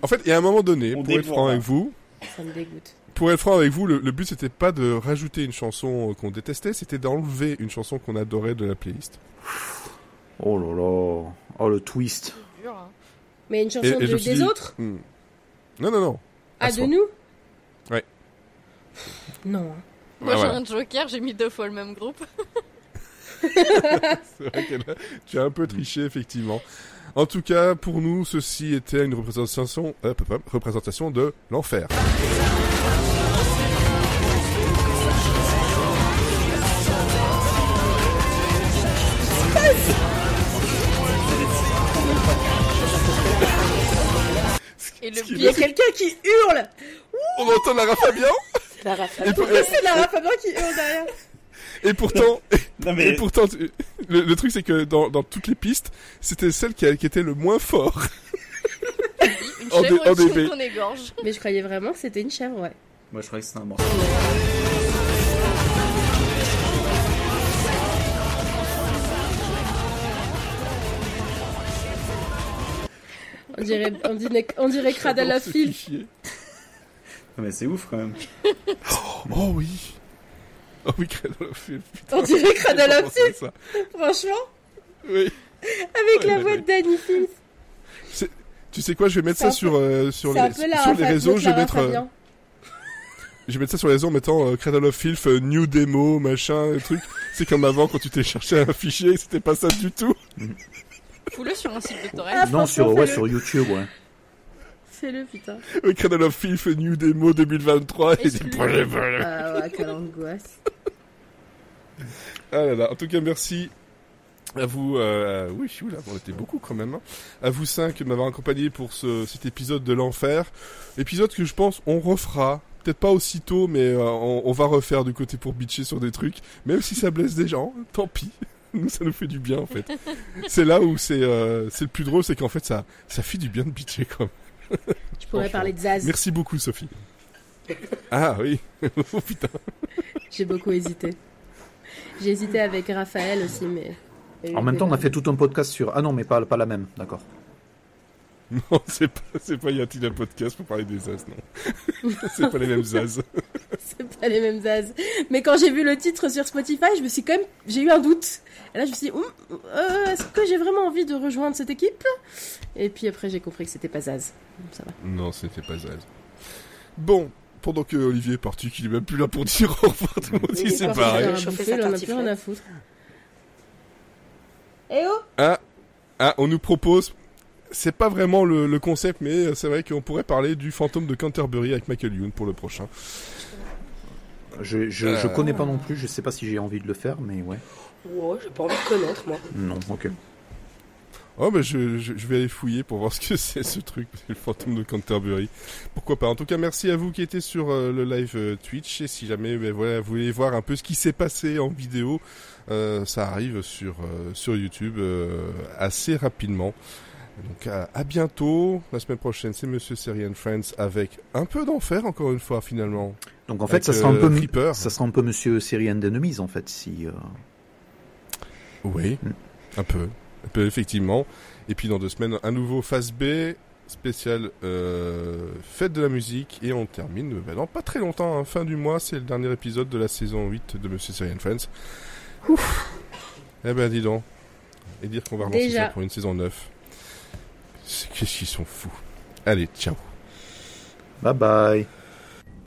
En fait, il y a un moment donné, On pour être franc avec vous, Ça me dégoûte. Pour être franc avec vous, le, le but c'était pas de rajouter une chanson euh, qu'on détestait, c'était d'enlever une chanson qu'on adorait de la playlist. Oh là là, oh le twist. C'est dur, hein. Mais une chanson Et- et de- des dit- autres? Hmm. Non, non, non. Ah, À de soi. nous? Ouais. Non. hein. Moi, Ouais, j'ai un joker, j'ai mis deux fois le même groupe. C'est vrai qu'elle a- tu as un peu triché, effectivement. En tout cas, pour nous, ceci était une représentation, euh, représentation de l'enfer. Et le Ce qui Il y a pire, quelqu'un qui hurle On entend Lara Fabian C'est la rafale. et, pour- Pourquoi c'est Lara Fabian qui hurle derrière et pourtant, Non, et pourtant, le, le truc c'est que dans, dans toutes les pistes, c'était celle qui, a- qui était le moins fort. une en chèvre dé- en qu'on égorge. Mais je croyais vraiment que c'était une chèvre, ouais. moi je croyais que c'était un morceau. On dirait, on dirait, on dirait Cradle J'adore of ce Filth. fichier. Non, mais c'est ouf quand même. Oh oui. Oh oui, Cradle of Filth, putain, On dirait ça. franchement, Oui. avec Ouais, la voix de Danny Filth. Tu sais quoi, je vais mettre ça sur, euh, sur, les, sur les réseaux. Je vais mettre, euh, je vais mettre ça sur les réseaux en mettant euh, Cradle of Filth, euh, new demo, machin, et truc. C'est comme avant quand tu t'es cherché un fichier, c'était pas ça du tout. Fous-le sur un site de torrent. Ah, non, sur, ouais, sur YouTube, ouais. Fais-le, putain. Euh, Cradle of Filth, new demo 2023. Et c'est Ah ouais, quelle angoisse. Ah là là, en tout cas, merci à vous. Euh, oui, oula, on était beaucoup quand même. hein. À vous cinq de m'avoir accompagné pour ce, cet épisode de l'enfer. Épisode que je pense on refera. Peut-être pas aussitôt, mais euh, on, on va refaire du côté pour bitcher sur des trucs. Même si ça blesse des gens, tant pis. Nous, ça nous fait du bien en fait. c'est là où c'est euh, c'est le plus drôle, c'est qu'en fait ça ça fait du bien de bitcher quand même. Je pourrais parler de Zaz. Merci beaucoup Sophie. Ah oui. oh putain. J'ai beaucoup hésité. J'ai hésité avec Raphaël aussi, mais. En même temps, on a fait tout un podcast sur. Ah non, mais pas, pas la même, d'accord. Non, c'est pas, c'est pas y a-t-il un podcast pour parler des Zaz, non. c'est pas les mêmes Zaz. C'est pas les mêmes Zaz. Mais quand j'ai vu le titre sur Spotify, je me suis quand même. J'ai eu un doute. Et là, je me suis dit, Hum, euh, est-ce que j'ai vraiment envie de rejoindre cette équipe? Et puis après, j'ai compris que c'était pas Zaz. Donc, Ça va. Non, c'était pas Zaz. Bon, pendant que Olivier est parti, qu'il est même plus là pour dire au revoir, tout le monde c'est pareil. On a plus rien à foutre. Eh oh Ah, ah, on nous propose. C'est pas vraiment le, le concept, mais c'est vrai qu'on pourrait parler du fantôme de Canterbury avec Michael Youn pour le prochain. Je, je, Euh. je connais pas non plus, je sais pas si j'ai envie de le faire, mais ouais. Ouais, j'ai pas envie de connaître, moi. Non, ok. Oh, bah, je, je, je vais aller fouiller pour voir ce que c'est ce truc, le fantôme de Canterbury. Pourquoi pas. En tout cas, merci à vous qui étiez sur euh, le live euh, Twitch. Et si jamais ben, voilà, vous voulez voir un peu ce qui s'est passé en vidéo, euh, ça arrive sur, euh, sur YouTube euh, assez rapidement. Donc à, à bientôt. La semaine prochaine, c'est Monsieur Seri and Friends avec un peu d'enfer, encore une fois, finalement. Donc en fait, Avec, ça sera un euh, peu, ça sera un peu Monsieur Série and Enemies en fait, si. euh, Oui, Mm. un peu. Un peu, effectivement. Et puis dans deux semaines, un nouveau phase B spécial euh, fête de la musique. Et on termine bah, dans pas très longtemps, hein, fin du mois, c'est le dernier épisode de la saison 8 de Monsieur Serian Friends. Eh ben dis donc. Et dire qu'on va relancer Déjà. ça pour une saison 9. Qu'est-ce qu'ils sont fous. Allez, ciao. Bye bye.